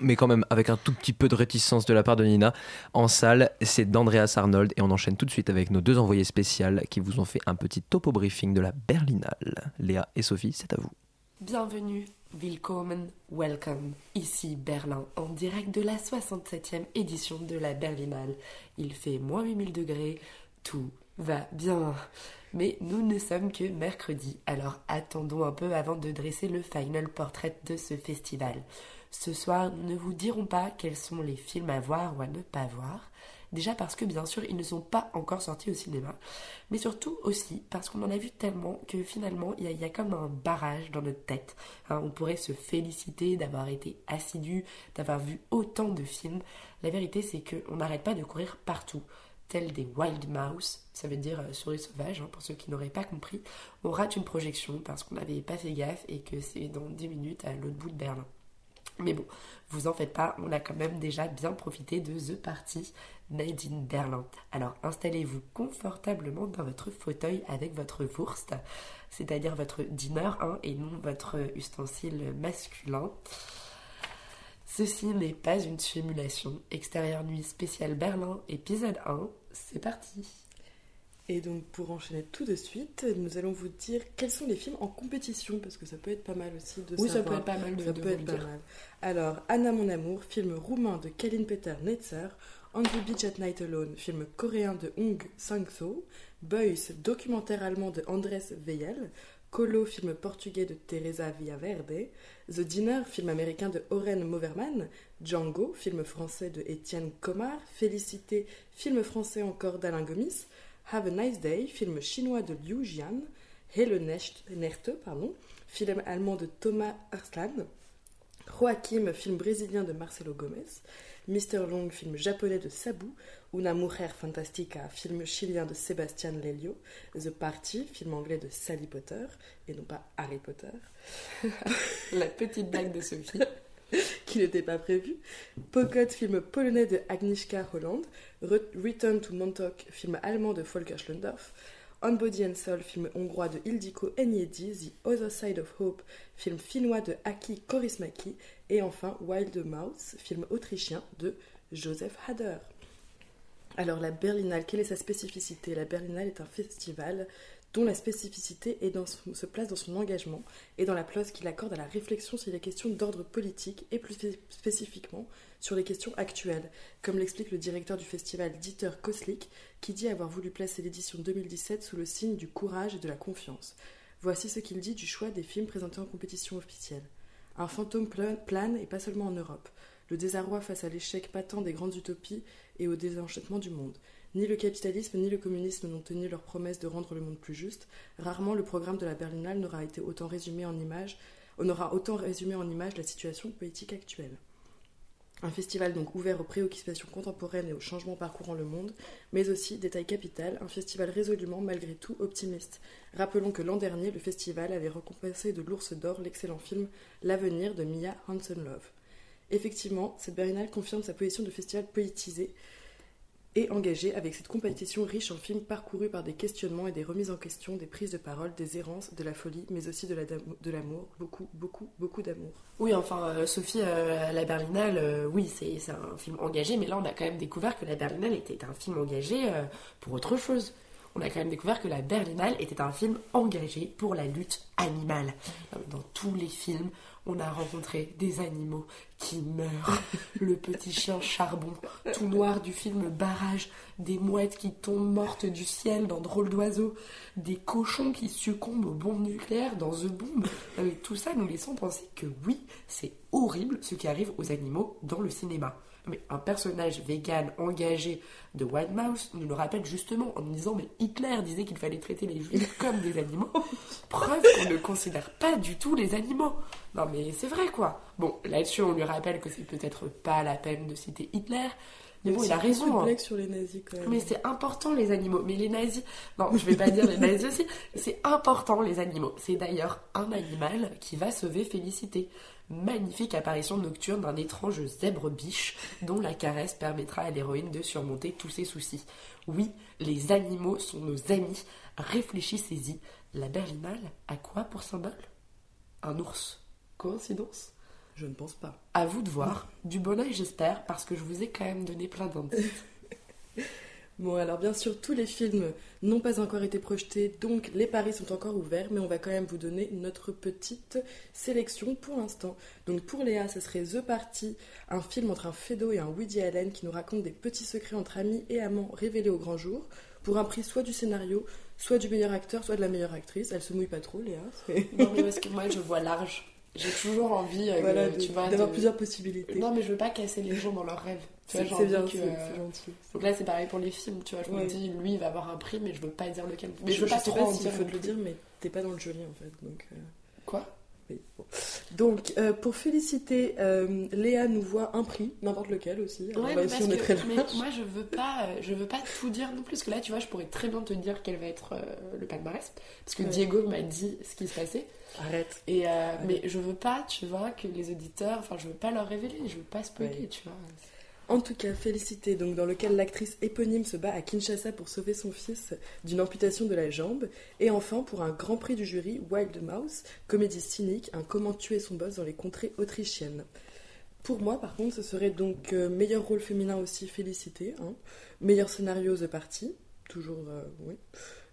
Mais quand même avec un tout petit peu de réticence de la part de Nina en salle, c'est d'Andreas Arnold et on enchaîne tout de suite avec nos deux envoyés spéciales qui vous ont fait un petit topo briefing de la Berlinale. Léa et Sophie, c'est à vous. Bienvenue, willkommen, welcome. Ici Berlin, en direct de la 67e édition de la Berlinale. Il fait moins 8000 degrés, tout va bien. Mais nous ne sommes que mercredi, alors attendons un peu avant de dresser le final portrait de ce festival. Ce soir, ne vous dirons pas quels sont les films à voir ou à ne pas voir. Déjà parce que bien sûr ils ne sont pas encore sortis au cinéma, mais surtout aussi parce qu'on en a vu tellement que finalement il y, a- il y a comme un barrage dans notre tête. Hein, on pourrait se féliciter d'avoir été assidu, d'avoir vu autant de films. La vérité c'est qu'on n'arrête pas de courir partout. tels des wild mouse, ça veut dire euh, souris sauvage, hein, pour ceux qui n'auraient pas compris, on rate une projection parce qu'on n'avait pas fait gaffe et que c'est dans 10 minutes à l'autre bout de Berlin. Mais bon, vous en faites pas, on a quand même déjà bien profité de The Party Made in Berlin. Alors installez-vous confortablement dans votre fauteuil avec votre Wurst, c'est-à-dire votre dîner hein, et non votre ustensile masculin. Ceci n'est pas une simulation. Extérieur nuit spéciale Berlin, épisode 1, c'est parti. Et donc pour enchaîner tout de suite, nous allons vous dire quels sont les films en compétition, parce que ça peut être pas mal aussi de Oui, ça savoir. peut être pas mal de- Ça de peut vous être le pas dire. mal. Alors, Anna mon amour, film roumain de Kalin Peter Netzer, On the Beach at Night Alone, film coréen de Hong Sang-soo, Boys, documentaire allemand de Andrés Veyel, Colo, film portugais de Teresa Villaverde, The Dinner, film américain de Oren Moverman, Django, film français de Étienne Comard, Félicité, film français encore d'Alain Gomis, Have a Nice Day, film chinois de Liu Jian, Hele Necht- Nerte, pardon, film allemand de Thomas Arslan, Joachim, film brésilien de Marcelo Gomes, Mr. Long, film japonais de Sabu, Una Mujer Fantastica, film chilien de Sébastien Lelio, The Party, film anglais de Sally Potter, et non pas Harry Potter. [LAUGHS] La petite blague de Sophie. [LAUGHS] qui n'était pas prévue. Pocket, film polonais de Agnieszka Holland. Re- Return to Montauk, film allemand de Volker Schlendorf. On Body and Soul, film hongrois de Ildiko Enyedi. The Other Side of Hope, film finnois de Aki Korismaki. Et enfin Wild Mouse, film autrichien de Joseph Hader. Alors la Berlinale, quelle est sa spécificité? La Berlinale est un festival dont la spécificité est dans se place dans son engagement et dans la place qu'il accorde à la réflexion sur les questions d'ordre politique et plus spé- spécifiquement sur les questions actuelles, comme l'explique le directeur du festival Dieter Koslik, qui dit avoir voulu placer l'édition 2017 sous le signe du courage et de la confiance. Voici ce qu'il dit du choix des films présentés en compétition officielle. Un fantôme pla- plane et pas seulement en Europe. Le désarroi face à l'échec patent des grandes utopies et au désenchantement du monde. Ni le capitalisme ni le communisme n'ont tenu leur promesse de rendre le monde plus juste. Rarement le programme de la Berlinale n'aura été autant résumé en images, on autant résumé en images la situation politique actuelle. Un festival donc ouvert aux préoccupations contemporaines et aux changements parcourant le monde, mais aussi, détail capital, un festival résolument malgré tout optimiste. Rappelons que l'an dernier, le festival avait récompensé de l'Ours d'Or l'excellent film L'avenir de Mia Hansen-Love. Effectivement, cette Berlinale confirme sa position de festival politisé et engagé avec cette compétition riche en films parcourus par des questionnements et des remises en question, des prises de parole, des errances, de la folie, mais aussi de la l'amour, beaucoup, beaucoup, beaucoup d'amour. Oui, enfin, euh, Sophie, euh, la Berlinale, euh, oui, c'est un film engagé, mais là, on a quand même découvert que la Berlinale était un film engagé pour autre chose. On a quand même découvert que la Berlinale était un film engagé pour la lutte animale. Dans tous les films, on a rencontré des animaux qui meurent. Le petit chien charbon, tout noir du film Barrage, des mouettes qui tombent mortes du ciel dans Drôle d'oiseau, des cochons qui succombent aux bombes nucléaires dans The Bomb. Mais tout ça nous laissant penser que oui, c'est horrible ce qui arrive aux animaux dans le cinéma. Mais un personnage vegan engagé de White Mouse nous le rappelle justement en nous disant mais Hitler disait qu'il fallait traiter les juifs [LAUGHS] comme des animaux. Preuve qu'on ne considère pas du tout les animaux. Non mais c'est vrai quoi. Bon, là-dessus on lui rappelle que c'est peut-être pas la peine de citer Hitler. Mais bon, il a raison. hein. blagues sur les nazis quand même. Mais c'est important les animaux. Mais les nazis, non, je vais pas dire les nazis aussi. C'est important les animaux. C'est d'ailleurs un animal qui va sauver Félicité. Magnifique apparition nocturne d'un étrange zèbre biche dont la caresse permettra à l'héroïne de surmonter tous ses soucis. Oui, les animaux sont nos amis. Réfléchissez-y. La berlinale a quoi pour symbole? Un ours. Coïncidence? Je ne pense pas. À vous de voir. Du bon oeil, j'espère, parce que je vous ai quand même donné plein d'indices. [LAUGHS] Bon, alors bien sûr, tous les films n'ont pas encore été projetés, donc les paris sont encore ouverts, mais on va quand même vous donner notre petite sélection pour l'instant. Donc pour Léa, ce serait The Party, un film entre un Fedo et un Woody Allen qui nous raconte des petits secrets entre amis et amants révélés au grand jour, pour un prix soit du scénario, soit du meilleur acteur, soit de la meilleure actrice. Elle se mouille pas trop, Léa. Non, mais parce que moi, je vois large. J'ai toujours envie euh, de- d'avoir de- plusieurs possibilités. Non, mais je veux pas casser les gens dans leurs rêves. C'est- bien, que, c'est- euh, c'est gentil. Donc là, c'est pareil pour les films, tu vois. Je Ouais. me dis, lui, il va avoir un prix, mais je veux pas dire lequel. Mais je, je, veux pas sais trop pas s'il faut te le dire, mais t'es pas dans le jury en fait. Donc, euh, Quoi? Bon. Donc, euh, pour féliciter, euh, Léa nous voit un prix, n'importe lequel aussi. Alors, Ouais, là mais parce on est que- très mais large. moi je veux pas euh, je veux pas tout dire non plus parce que là tu vois je pourrais très bien te dire quel va être le palmarès parce que Ouais. Diego m'a dit ce qui se passait Arrête. et mais je veux pas tu vois que les auditeurs enfin je veux pas leur révéler je veux pas spoiler tu vois En tout cas, Félicité, donc dans lequel l'actrice éponyme se bat à Kinshasa pour sauver son fils d'une amputation de la jambe. Et enfin, pour un grand prix du jury, Wild Mouse, comédie cynique, un comment tuer son boss dans les contrées autrichiennes. Pour moi, par contre, ce serait donc euh, meilleur rôle féminin aussi, Félicité. Hein. Meilleur scénario, The Party, toujours, euh, oui.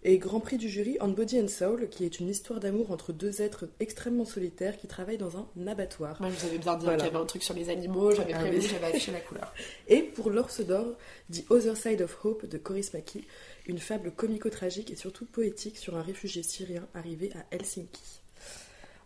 Et grand prix du jury, On Body and Soul, qui est une histoire d'amour entre deux êtres extrêmement solitaires qui travaillent dans un abattoir. moi je vous avais bien dit Voilà. qu'il y avait un truc sur les animaux j'avais Ah prévu oui. j'avais affiché la couleur [LAUGHS] Et pour l'Orse d'Or, The Other Side of Hope de Coris Maki, une fable comico-tragique et surtout poétique sur un réfugié syrien arrivé à Helsinki.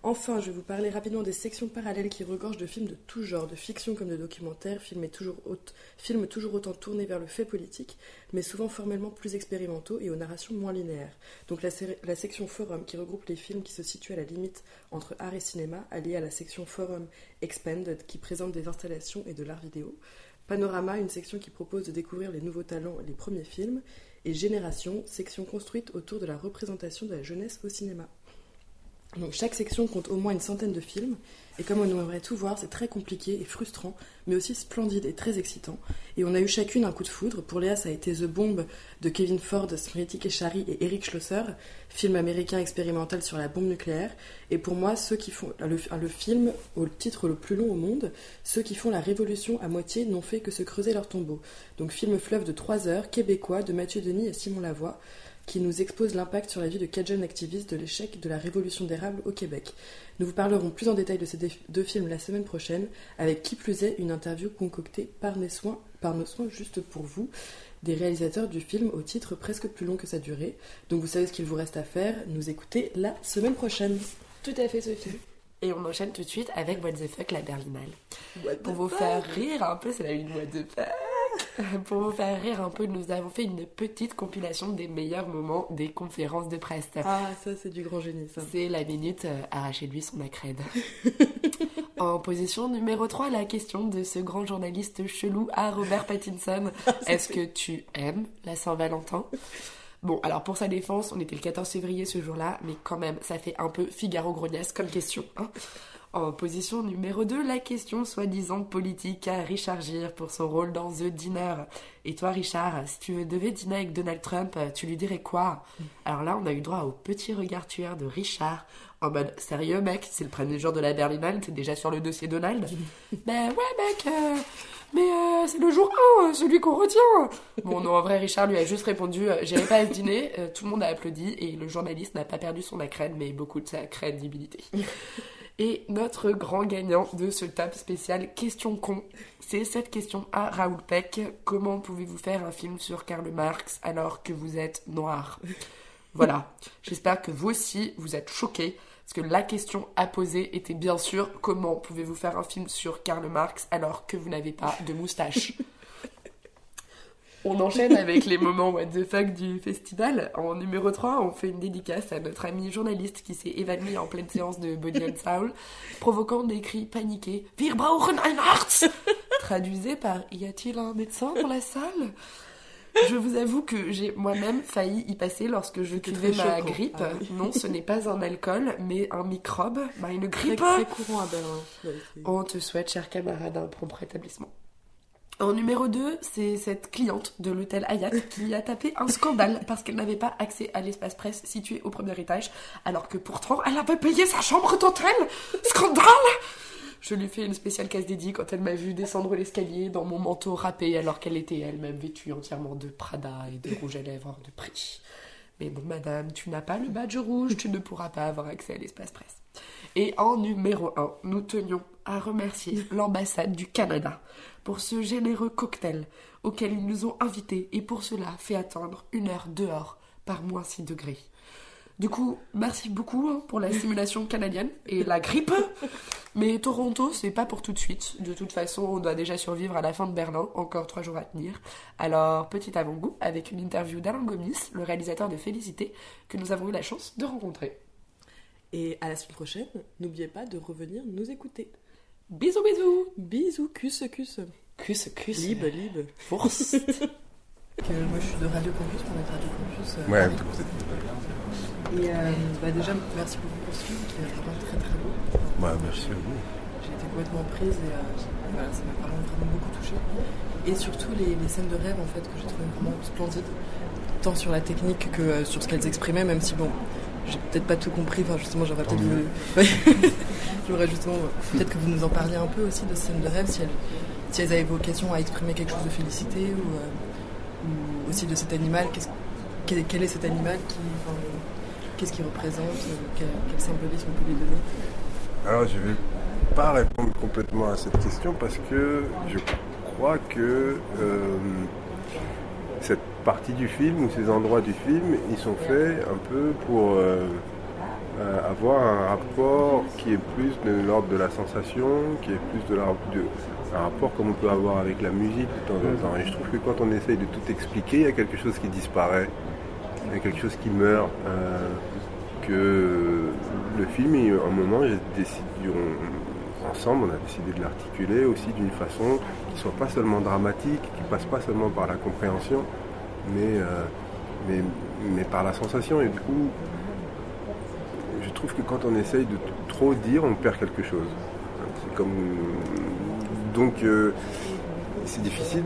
Enfin, je vais vous parler rapidement des sections parallèles qui regorgent de films de tout genre, de fiction comme de documentaires, films, toujours, autant tournés vers le fait politique, mais souvent formellement plus expérimentaux et aux narrations moins linéaires. Donc la, la section forum qui regroupe les films qui se situent à la limite entre art et cinéma, alliée à la section forum expanded qui présente des installations et de l'art vidéo. Panorama, une section qui propose de découvrir les nouveaux talents et les premiers films. Et Génération, section construite autour de la représentation de la jeunesse au cinéma. Donc chaque section compte au moins une centaine de films, et comme on aimerait tout voir, c'est très compliqué et frustrant, mais aussi splendide et très excitant. Et on a eu chacune un coup de foudre. Pour Léa, ça a été The Bomb de Kevin Ford, Smriti Keshari et Eric Schlosser, film américain expérimental sur la bombe nucléaire. Et pour moi, ceux qui font le, film au titre le plus long au monde, ceux qui font la révolution à moitié n'ont fait que se creuser leur tombeau. Donc film fleuve de 3 heures, québécois, de Mathieu Denis et Simon Lavoie qui nous expose l'impact sur la vie de quatre jeunes activistes de l'échec de la révolution d'érable au Québec. Nous vous parlerons plus en détail de ces deux films la semaine prochaine, avec qui plus est une interview concoctée par nos soins, par nos soins juste pour vous, des réalisateurs du film au titre presque plus long que sa durée. Donc vous savez ce qu'il vous reste à faire, nous écouter la semaine prochaine. tout à fait Sophie et on enchaîne tout de suite avec What the fuck la Berlinale What pour vous fuck? faire rire un peu c'est la une What the fuck [LAUGHS] pour vous faire rire un peu, nous avons fait une petite compilation des meilleurs moments des conférences de presse. Ah, ça c'est du grand génie ça. C'est la minute euh, arrachez-lui son accrède. [LAUGHS] en position numéro 3, la question de ce grand journaliste chelou à Robert Pattinson. [LAUGHS] Est-ce que tu aimes la Saint-Valentin? Bon, alors pour sa défense, on était le 14 février ce jour-là, mais quand même, ça fait un peu Figaro grognasse comme question. hein. En position numéro 2, la question soi-disant politique à Richard Gere pour son rôle dans The Dinner. Et toi, Richard, si tu devais dîner avec Donald Trump, tu lui dirais quoi? Alors là, on a eu droit au petit regard tueur de Richard, en mode sérieux, mec, c'est le premier jour de la Berlinale, t'es déjà sur le dossier Donald? [LAUGHS] Ben ouais, mec, euh, mais euh, c'est le jour 1, celui qu'on retient. Bon, non, en vrai, Richard lui a juste répondu euh, J'irai pas à ce dîner. Euh, tout le monde a applaudi et le journaliste n'a pas perdu son accrède, mais beaucoup de sa crédibilité. Et notre grand gagnant de ce top spécial Question con, c'est cette question à Raoul Peck. Comment pouvez-vous faire un film sur Karl Marx alors que vous êtes noir? Voilà, j'espère que vous aussi vous êtes choqués. Parce que la question à poser était bien sûr comment pouvez-vous faire un film sur Karl Marx alors que vous n'avez pas de moustache? On enchaîne [LAUGHS] avec les moments what the fuck du festival. En numéro 3, on fait une dédicace à notre ami journaliste qui s'est évanoui en pleine séance de Body and Soul, provoquant des cris paniqués. Wir brauchen ein Arzt [LAUGHS] Traduisé par Y a-t-il un médecin dans la salle? Je vous avoue que j'ai moi-même failli y passer lorsque je cuvais ma choquant. grippe. Ah oui. Non, ce n'est pas un alcool, mais un microbe. Bah, une grippe. très courant à Berlin. C'est- On te souhaite, cher camarade, un prompt rétablissement. En numéro 2, c'est cette cliente de l'hôtel Hayat qui a tapé un scandale parce qu'elle n'avait pas accès à l'espace presse situé au premier étage, alors que pourtant elle avait payé sa chambre d'hôtel. Scandale Je lui fais une spéciale case dédiée quand elle m'a vu descendre l'escalier dans mon manteau râpé alors qu'elle était elle-même vêtue entièrement de Prada et de rouge à lèvres de prix. Mais bon, madame, tu n'as pas le badge rouge, tu ne pourras pas avoir accès à l'espace presse. Et en numéro 1, nous tenions à remercier l'ambassade du Canada pour ce généreux cocktail auquel ils nous ont invités et pour cela fait attendre une heure dehors par moins 6 degrés. Du coup, merci beaucoup hein, pour la simulation canadienne et la grippe. Mais Toronto, c'est pas pour tout de suite. De toute façon, on doit déjà survivre à la fin de Berlin, encore trois jours à tenir. Alors, petit avant-goût avec une interview d'Alain Gomis, le réalisateur de Félicité, que nous avons eu la chance de rencontrer. Et à la semaine prochaine, n'oubliez pas de revenir nous écouter. Bisous, bisous. Bisous, cus, cus. Cus, cus. Libre, libre. Force. [LAUGHS] que moi je suis de Radio Campus pour notre Radio Campus. euh, Ouais. Paris. Et euh, bah, déjà, merci beaucoup pour ce film qui est vraiment très très beau. Ouais, merci à vous. J'ai été complètement prise et euh, voilà, ça m'a vraiment, vraiment beaucoup touchée. Et surtout les, les scènes de rêve en fait que j'ai trouvé vraiment splendides, tant sur la technique que euh, sur ce qu'elles exprimaient, même si bon, j'ai peut-être pas tout compris. Enfin justement, j'aurais peut-être Tant voulu. Ouais. [LAUGHS] j'aurais justement peut-être que vous nous en parliez un peu aussi de ces scènes de rêve, si elles, si elles avaient vocation à exprimer quelque chose de félicité ou, euh, ou aussi de cet animal. Qu'est-ce- quel, quel est cet animal qui, enfin, qu'est-ce qu'il représente, euh, quel, quel symbolisme on peut lui donner? Alors, je vais pas répondre complètement à cette question parce que je crois que euh, cette partie du film ou ces endroits du film, ils sont faits un peu pour euh, euh, avoir un rapport qui est plus de l'ordre de la sensation, qui est plus de, la, de- un rapport comme on peut avoir avec la musique de temps en temps. Et je trouve que quand on essaye de tout expliquer, il y a quelque chose qui disparaît, il y a quelque chose qui meurt. euh, que le film, il- à un moment, décidé, ensemble, on a décidé de l'articuler aussi d'une façon qui soit pas seulement dramatique, qui passe pas seulement par la compréhension, mais, euh, mais, mais par la sensation. Et du coup, je trouve que quand on essaye de trop dire, on perd quelque chose. C'est comme donc euh, c'est difficile.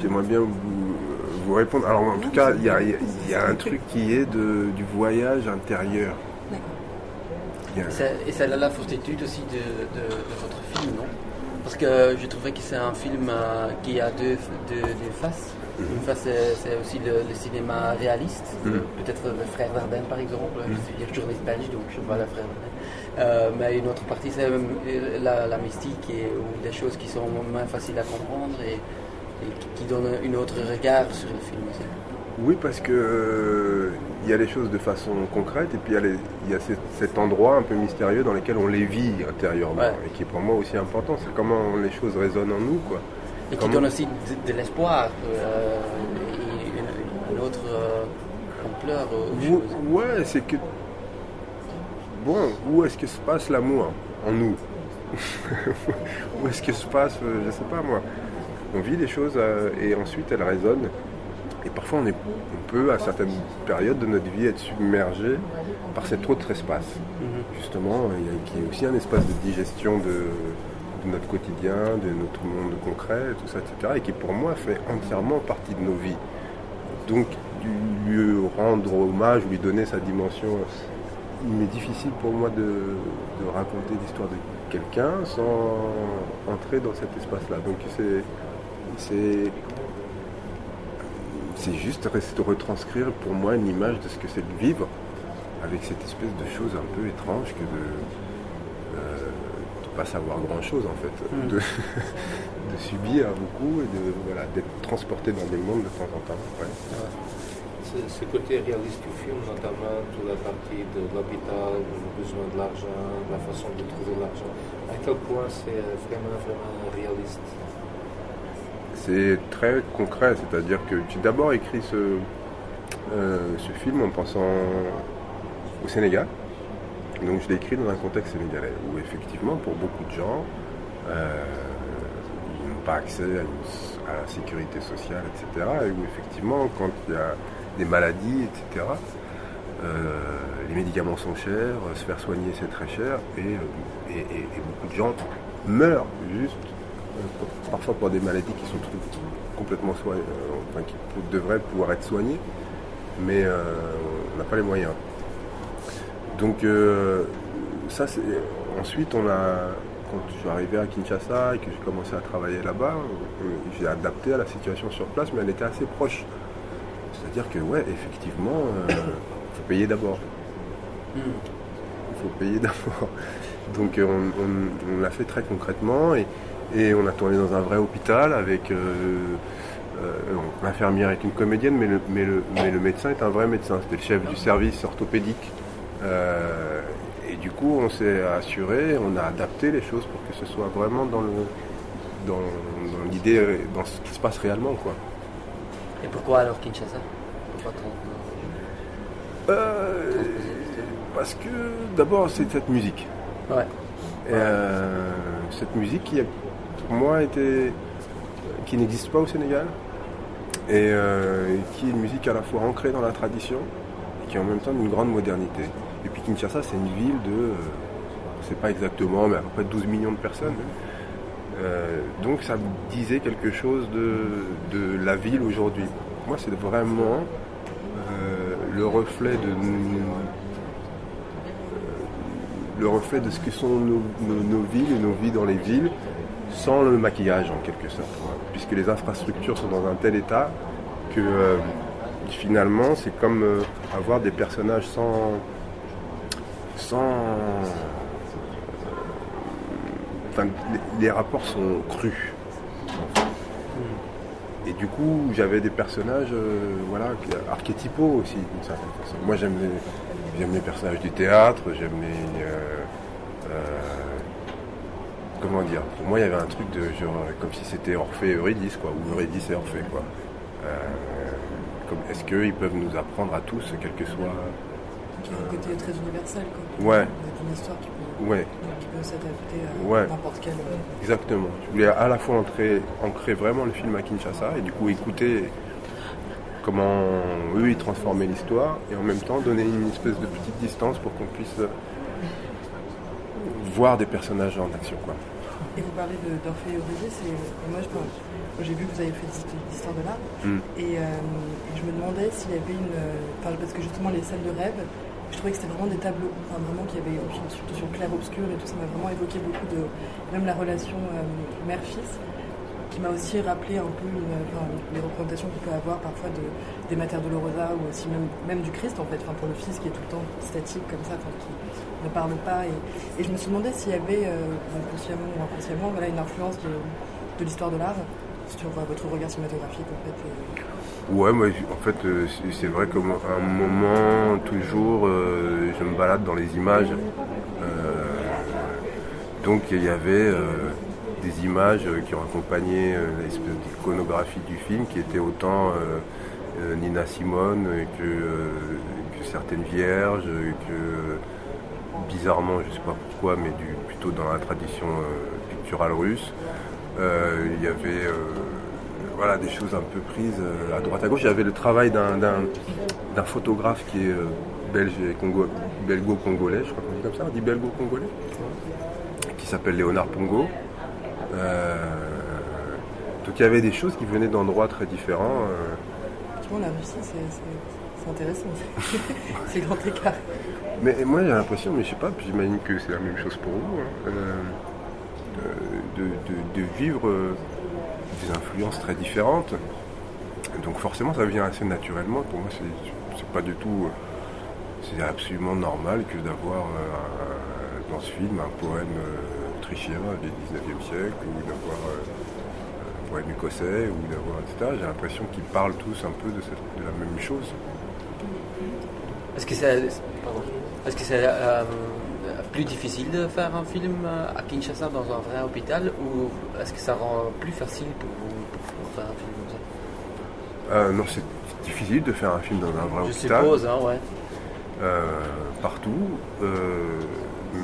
J'aimerais bien vous, vous répondre. Alors en tout cas, il y a, y a- y a un truc qui est de, du voyage intérieur. A- Et c'est- Et c'est là la fortitude aussi de, de- de votre film, non? Parce que je trouvais que c'est un film euh, qui a deux, deux, deux faces. Une face, c'est aussi le, le cinéma réaliste, Mhm. peut-être le frère Dardenne par exemple. Mhm. Je suis journaliste belge, donc je vois le frère Dardenne. Euh, mais une autre partie, c'est euh, la, la mystique et, ou des choses qui sont moins faciles à comprendre et, et qui- donnent une autre regard sur le film. Oui, parce que euh, il y a les choses de façon concrète et puis il y a, cet, cet endroit un peu mystérieux dans lequel on les vit intérieurement Ouais. et qui est pour moi aussi important. C'est comment les choses résonnent en nous, quoi. Et qui donne aussi de, de l'espoir euh, et une, une autre euh, ampleur Ou-. Ouais, c'est que. Bon, où est-ce que se passe l'amour en nous? [LAUGHS] Où est-ce que se passe, euh, je sais pas moi. On vit les choses euh, et ensuite elles résonnent. Et parfois on, est, on peut, à certaines périodes de notre vie, être submergé par cet autre espace. Justement, il y a, qui est aussi un espace de digestion de, de notre quotidien, de notre monde concret, tout ça, etc. Et qui pour moi fait entièrement partie de nos vies. Donc lui rendre hommage, lui donner sa dimension, il m'est difficile pour moi de, de raconter l'histoire de quelqu'un sans entrer dans cet espace-là. Donc c'est c'est juste rester- retranscrire pour moi une image de ce que c'est de vivre avec cette espèce de chose un peu étrange que de ne pas savoir grand-chose en fait, Mm. de, [LAUGHS] de subir beaucoup et de voilà, d'être transporté dans des mondes de temps en temps. ouais. Ce, ce côté réaliste du film, notamment toute la partie de l'hôpital, le besoin de l'argent, la façon de trouver l'argent, à quel point c'est vraiment, vraiment réaliste? C'est très concret, c'est-à-dire que j'ai d'abord écrit ce, euh, ce film en pensant au Sénégal. Donc je l'ai écrit dans un contexte sénégalais où effectivement pour beaucoup de gens, euh, ils n'ont pas accès à, la sécurité sociale, etc. Et où effectivement quand il y a des maladies, etc., euh, les médicaments sont chers, euh, se faire soigner c'est très cher et, beaucoup de gens meurent juste parfois pour des maladies qui sont complètement soignées, enfin, qui devraient pouvoir être soignées, mais on n'a pas les moyens. Donc euh, ça c'est. Ensuite on a. Quand je suis arrivé à Kinshasa et que j'ai commencé à travailler là-bas, euh, j'ai adapté à la situation sur place, mais elle était assez proche. C'est-à-dire que ouais, effectivement, il faut payer d'abord. Il faut payer d'abord. Donc euh, on, on- on l'a fait très concrètement et, et on a tourné dans un vrai hôpital avec euh, euh, l'infirmière est une comédienne, mais le, mais, le, mais le médecin est un vrai médecin. C'était le chef du service orthopédique. Euh, et du coup, on s'est assuré, on a adapté les choses pour que ce soit vraiment dans le dans, dans l'idée, dans ce qui se passe réellement, quoi. Et pourquoi alors Kinshasa? Pourquoi Euh, Parce que d'abord, c'est cette musique. Ouais. Et, euh, cette musique qui, pour moi, était, qui n'existe pas au Sénégal. Et euh, qui est une musique à la fois ancrée dans la tradition et qui est en même temps d'une grande modernité. Kinshasa, c'est une ville de, euh, je sais pas exactement, mais à peu près 12 millions de personnes. Euh, donc ça disait quelque chose de, de la ville aujourd'hui. Moi, c'est vraiment euh, le reflet de le reflet de ce que sont nos, villes et nos vies dans les villes sans le maquillage en quelque sorte. quoi. Puisque les infrastructures sont dans un tel état que finalement c'est comme avoir des personnages sans sans les, rapports sont crus. Et du coup, j'avais des personnages euh, voilà, archétypaux aussi, d'une certaine façon. Moi, j'aime les, les personnages du théâtre, j'aime les. euh, euh, comment dire Pour moi, il y avait un truc de genre, comme si c'était Orphée et Eurydice, quoi, ou Eurydice et Orphée, quoi. Est-ce qu'ils peuvent nous apprendre à tous, quel que soit. Qui a un côté très universel, quoi. Ouais. Une histoire qui peut, Ouais. qui peut s'adapter à Ouais. n'importe quel. euh, Exactement. Je voulais à la fois entrer, ancrer vraiment le film à Kinshasa et du coup écouter comment eux ils transformaient l'histoire et en même temps donner une espèce de petite distance pour qu'on puisse euh, voir des personnages en action. Quoi. Et vous parlez d'Orphée et Eurydice, et moi, j'ai vu que vous avez fait l'histoire de l'art, Mm. et, euh, et je me demandais s'il y avait une. Enfin, parce que justement, les scènes de rêve, je trouvais que c'était vraiment des tableaux, enfin, vraiment qu'il y avait, surtout sur clair-obscur et tout, ça m'a vraiment évoqué beaucoup de. Même la relation euh, mère-fils, qui m'a aussi rappelé un peu les représentations qu'on peut avoir parfois de, des Mater Dolorosa ou aussi même, même du Christ en fait, enfin, pour le fils qui est tout le temps statique comme ça, qui ne parle pas. Et, et je me suis demandé s'il y avait, euh, consciemment ou inconsciemment, voilà, une influence de, de l'histoire de l'art sur euh, votre regard cinématographique en fait. Ouais, moi en fait euh, c'est- vrai qu'à un moment toujours euh, je me balade dans les images. Euh, donc il y avait des images qui ont accompagné l'espèce d'iconographie du film qui était autant Nina Simone que, certaines vierges, que bizarrement, je sais pas pourquoi, mais du, plutôt dans la tradition picturale russe. Il y avait voilà, des choses un peu prises euh, à droite à gauche. Il y avait le travail d'un- photographe qui est euh, belge et congo, belgo-congolais, je crois qu'on dit comme ça, on dit belgo-congolais, qui s'appelle Léonard Pongo. Euh, donc il y avait des choses qui venaient d'endroits très différents. Effectivement, la Russie, c'est- intéressant. [LAUGHS] c'est grand écart. Mais moi j'ai l'impression, mais je sais pas, j'imagine que c'est la même chose pour vous, hein, euh, de, de- de vivre des influences très différentes. Donc forcément ça vient assez naturellement. Pour moi c'est pas du tout, c'est absolument normal que d'avoir euh, dans ce film un poème euh, autrichien du 19e siècle ou d'avoir euh, un poème écossais ou d'avoir etc. J'ai l'impression qu'ils parlent tous un peu de, la même chose. Est-ce que pardon. Est-ce que euh, plus difficile de faire un film à Kinshasa dans un vrai hôpital ou est-ce que ça rend plus facile pour vous pour faire un film comme ça? Euh, non, c'est difficile de faire un film dans un vrai Je hôpital. suppose, hein, ouais. Euh, partout. Euh,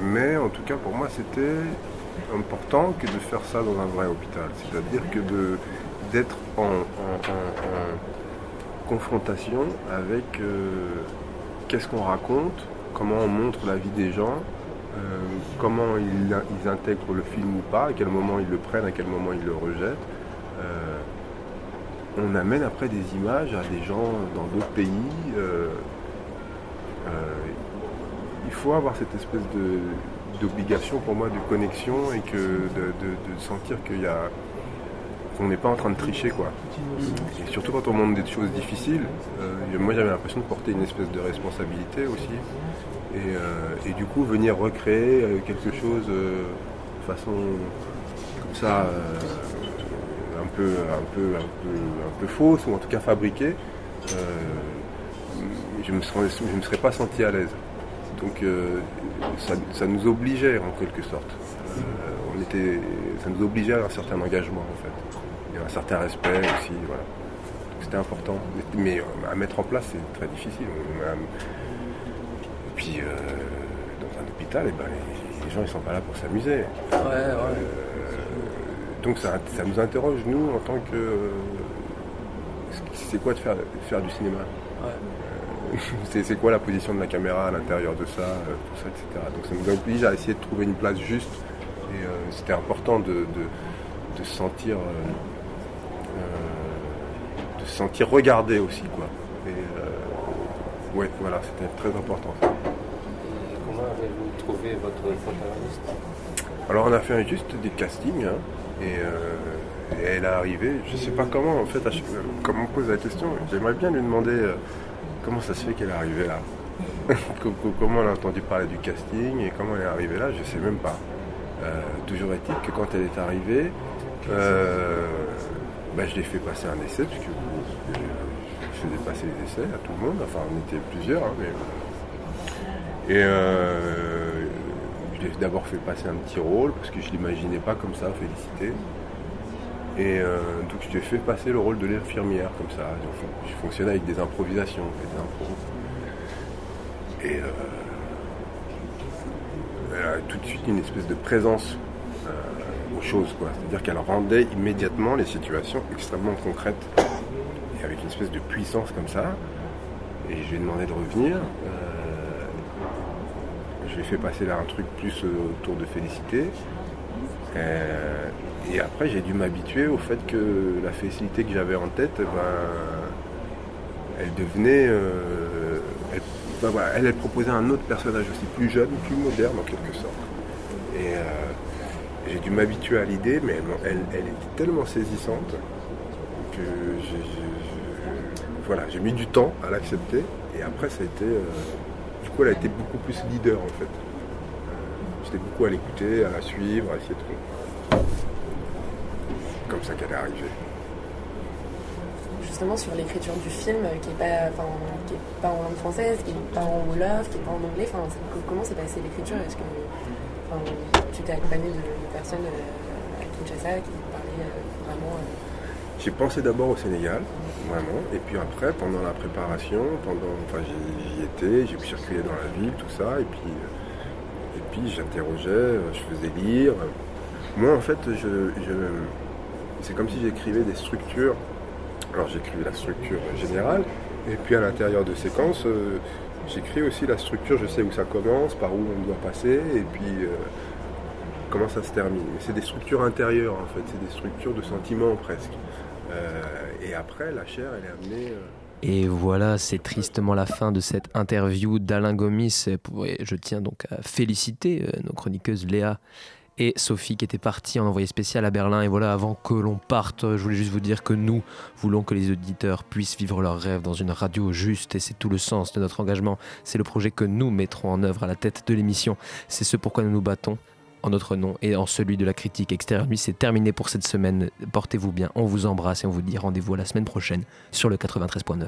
mais en tout cas, pour moi, c'était important que de faire ça dans un vrai hôpital. C'est-à-dire que de d'être en, en- en- en confrontation avec qu'est-ce qu'on raconte, comment on montre la vie des gens, euh, comment ils, intègrent le film ou pas, à quel moment ils le prennent, à quel moment ils le rejettent. Euh, on amène après des images à des gens dans d'autres pays. euh, il faut avoir cette espèce d'obligation pour moi de connexion et de sentir qu'il y a qu'on n'est pas en train de tricher quoi. Et surtout quand on montre des choses difficiles, euh, moi j'avais l'impression de porter une espèce de responsabilité aussi. Et, euh, du coup venir recréer euh, quelque chose de façon comme ça un peu un peu un peu fausse ou en tout cas fabriquée, je je me serais pas senti à l'aise. Donc ça, ça nous obligeait en quelque sorte. On était, ça nous obligeait à un certain engagement en fait, un certain respect aussi. Voilà. C'était important, mais, euh, à mettre en place c'est très difficile. Et puis, euh, dans un hôpital, eh ben, les, les gens, ils sont pas là pour s'amuser. Ouais, ouais. donc ça, ça nous interroge, nous, en tant que... euh, c'est quoi de faire, de faire du cinéma? Euh, [LAUGHS] c'est quoi la position de la caméra à l'intérieur de ça, euh, tout ça, etc. Donc ça nous oblige à essayer de trouver une place juste. Et euh, c'était important de, de- de se sentir, euh, euh, de se sentir regardé aussi, quoi. Et euh, ouais, voilà, c'était très important. ça. Comment avez-vous trouvé votre protagoniste Alors on a fait juste des castings hein, et, euh, et elle est arrivée. Je sais pas comment en fait, à chaque- comme on pose la question, j'aimerais bien lui demander euh, comment ça se fait qu'elle est arrivée là. [LAUGHS] Co- co- comment elle a entendu parler du casting et comment elle est arrivée là, je sais même pas. Euh, toujours est-il que quand elle est arrivée, euh, bah, je l'ai fait passer un essai puisque euh, je faisais passer les essais à tout le monde. Enfin, on était plusieurs, hein, mais et euh, je l'ai d'abord fait passer un petit rôle parce que je l'imaginais pas comme ça, Félicité. Et euh, donc je lui ai fait passer le rôle de l'infirmière comme ça. Je fonctionnais avec des improvisations, des impros. Et euh, tout de suite une espèce de présence euh, aux choses. C'est-à-dire qu'elle rendait immédiatement les situations extrêmement concrètes et avec une espèce de puissance comme ça. Et je lui ai demandé de revenir. Euh, je lui ai fait passer là un truc plus autour de Félicité. Euh, et après, j'ai dû m'habituer au fait que la Félicité que j'avais en tête, eh ben, elle devenait. euh, elle, ben elle, elle proposait un autre personnage aussi plus jeune, plus moderne en quelque sorte. J'ai dû m'habituer à l'idée, mais elle, était tellement saisissante que j'ai, mis du temps à l'accepter. Et après, ça a été. euh, du coup, elle a été beaucoup plus leader en fait. Euh, J'étais beaucoup à l'écouter, à la suivre, à essayer de. Comme ça qu'elle est arrivée. Justement sur l'écriture du film euh, qui est pas, est pas en langue française, qui est pas en wolof, qui est pas en anglais. Comment s'est passée l'écriture? Est-ce que tu t'es accompagné de, de personnes euh, à Kinshasa qui parlaient euh, vraiment euh, J'ai pensé d'abord au Sénégal, vraiment, et puis après, pendant la préparation, pendant, enfin, j'y étais, j'ai pu circuler dans la ville, tout ça, et puis, et puis j'interrogeais, je faisais lire. Moi, en fait, je, je- c'est comme si j'écrivais des structures. Alors, j'écrivais la structure générale, et puis à l'intérieur de séquences, j'écris aussi la structure, je sais où ça commence, par où on doit passer, et puis comment ça se termine. C'est des structures intérieures, en fait, c'est des structures de sentiments presque. Euh, et après, la chair, elle est amenée. euh, Et voilà, c'est tristement la fin de cette interview d'Alain Gomis. Je tiens donc à féliciter euh, nos chroniqueuses Léa et Sophie qui étaient parties en envoyé spécial à Berlin. Et voilà, avant que l'on parte, je voulais juste vous dire que nous voulons que les auditeurs puissent vivre leurs rêves dans une radio juste. Et c'est tout le sens de notre engagement. C'est le projet que nous mettrons en œuvre à la tête de l'émission. C'est ce pourquoi nous nous battons en notre nom et en celui de la critique extérieure. C'est terminé pour cette semaine. Portez-vous bien, on vous embrasse et on vous dit rendez-vous à la semaine prochaine sur le 93.9.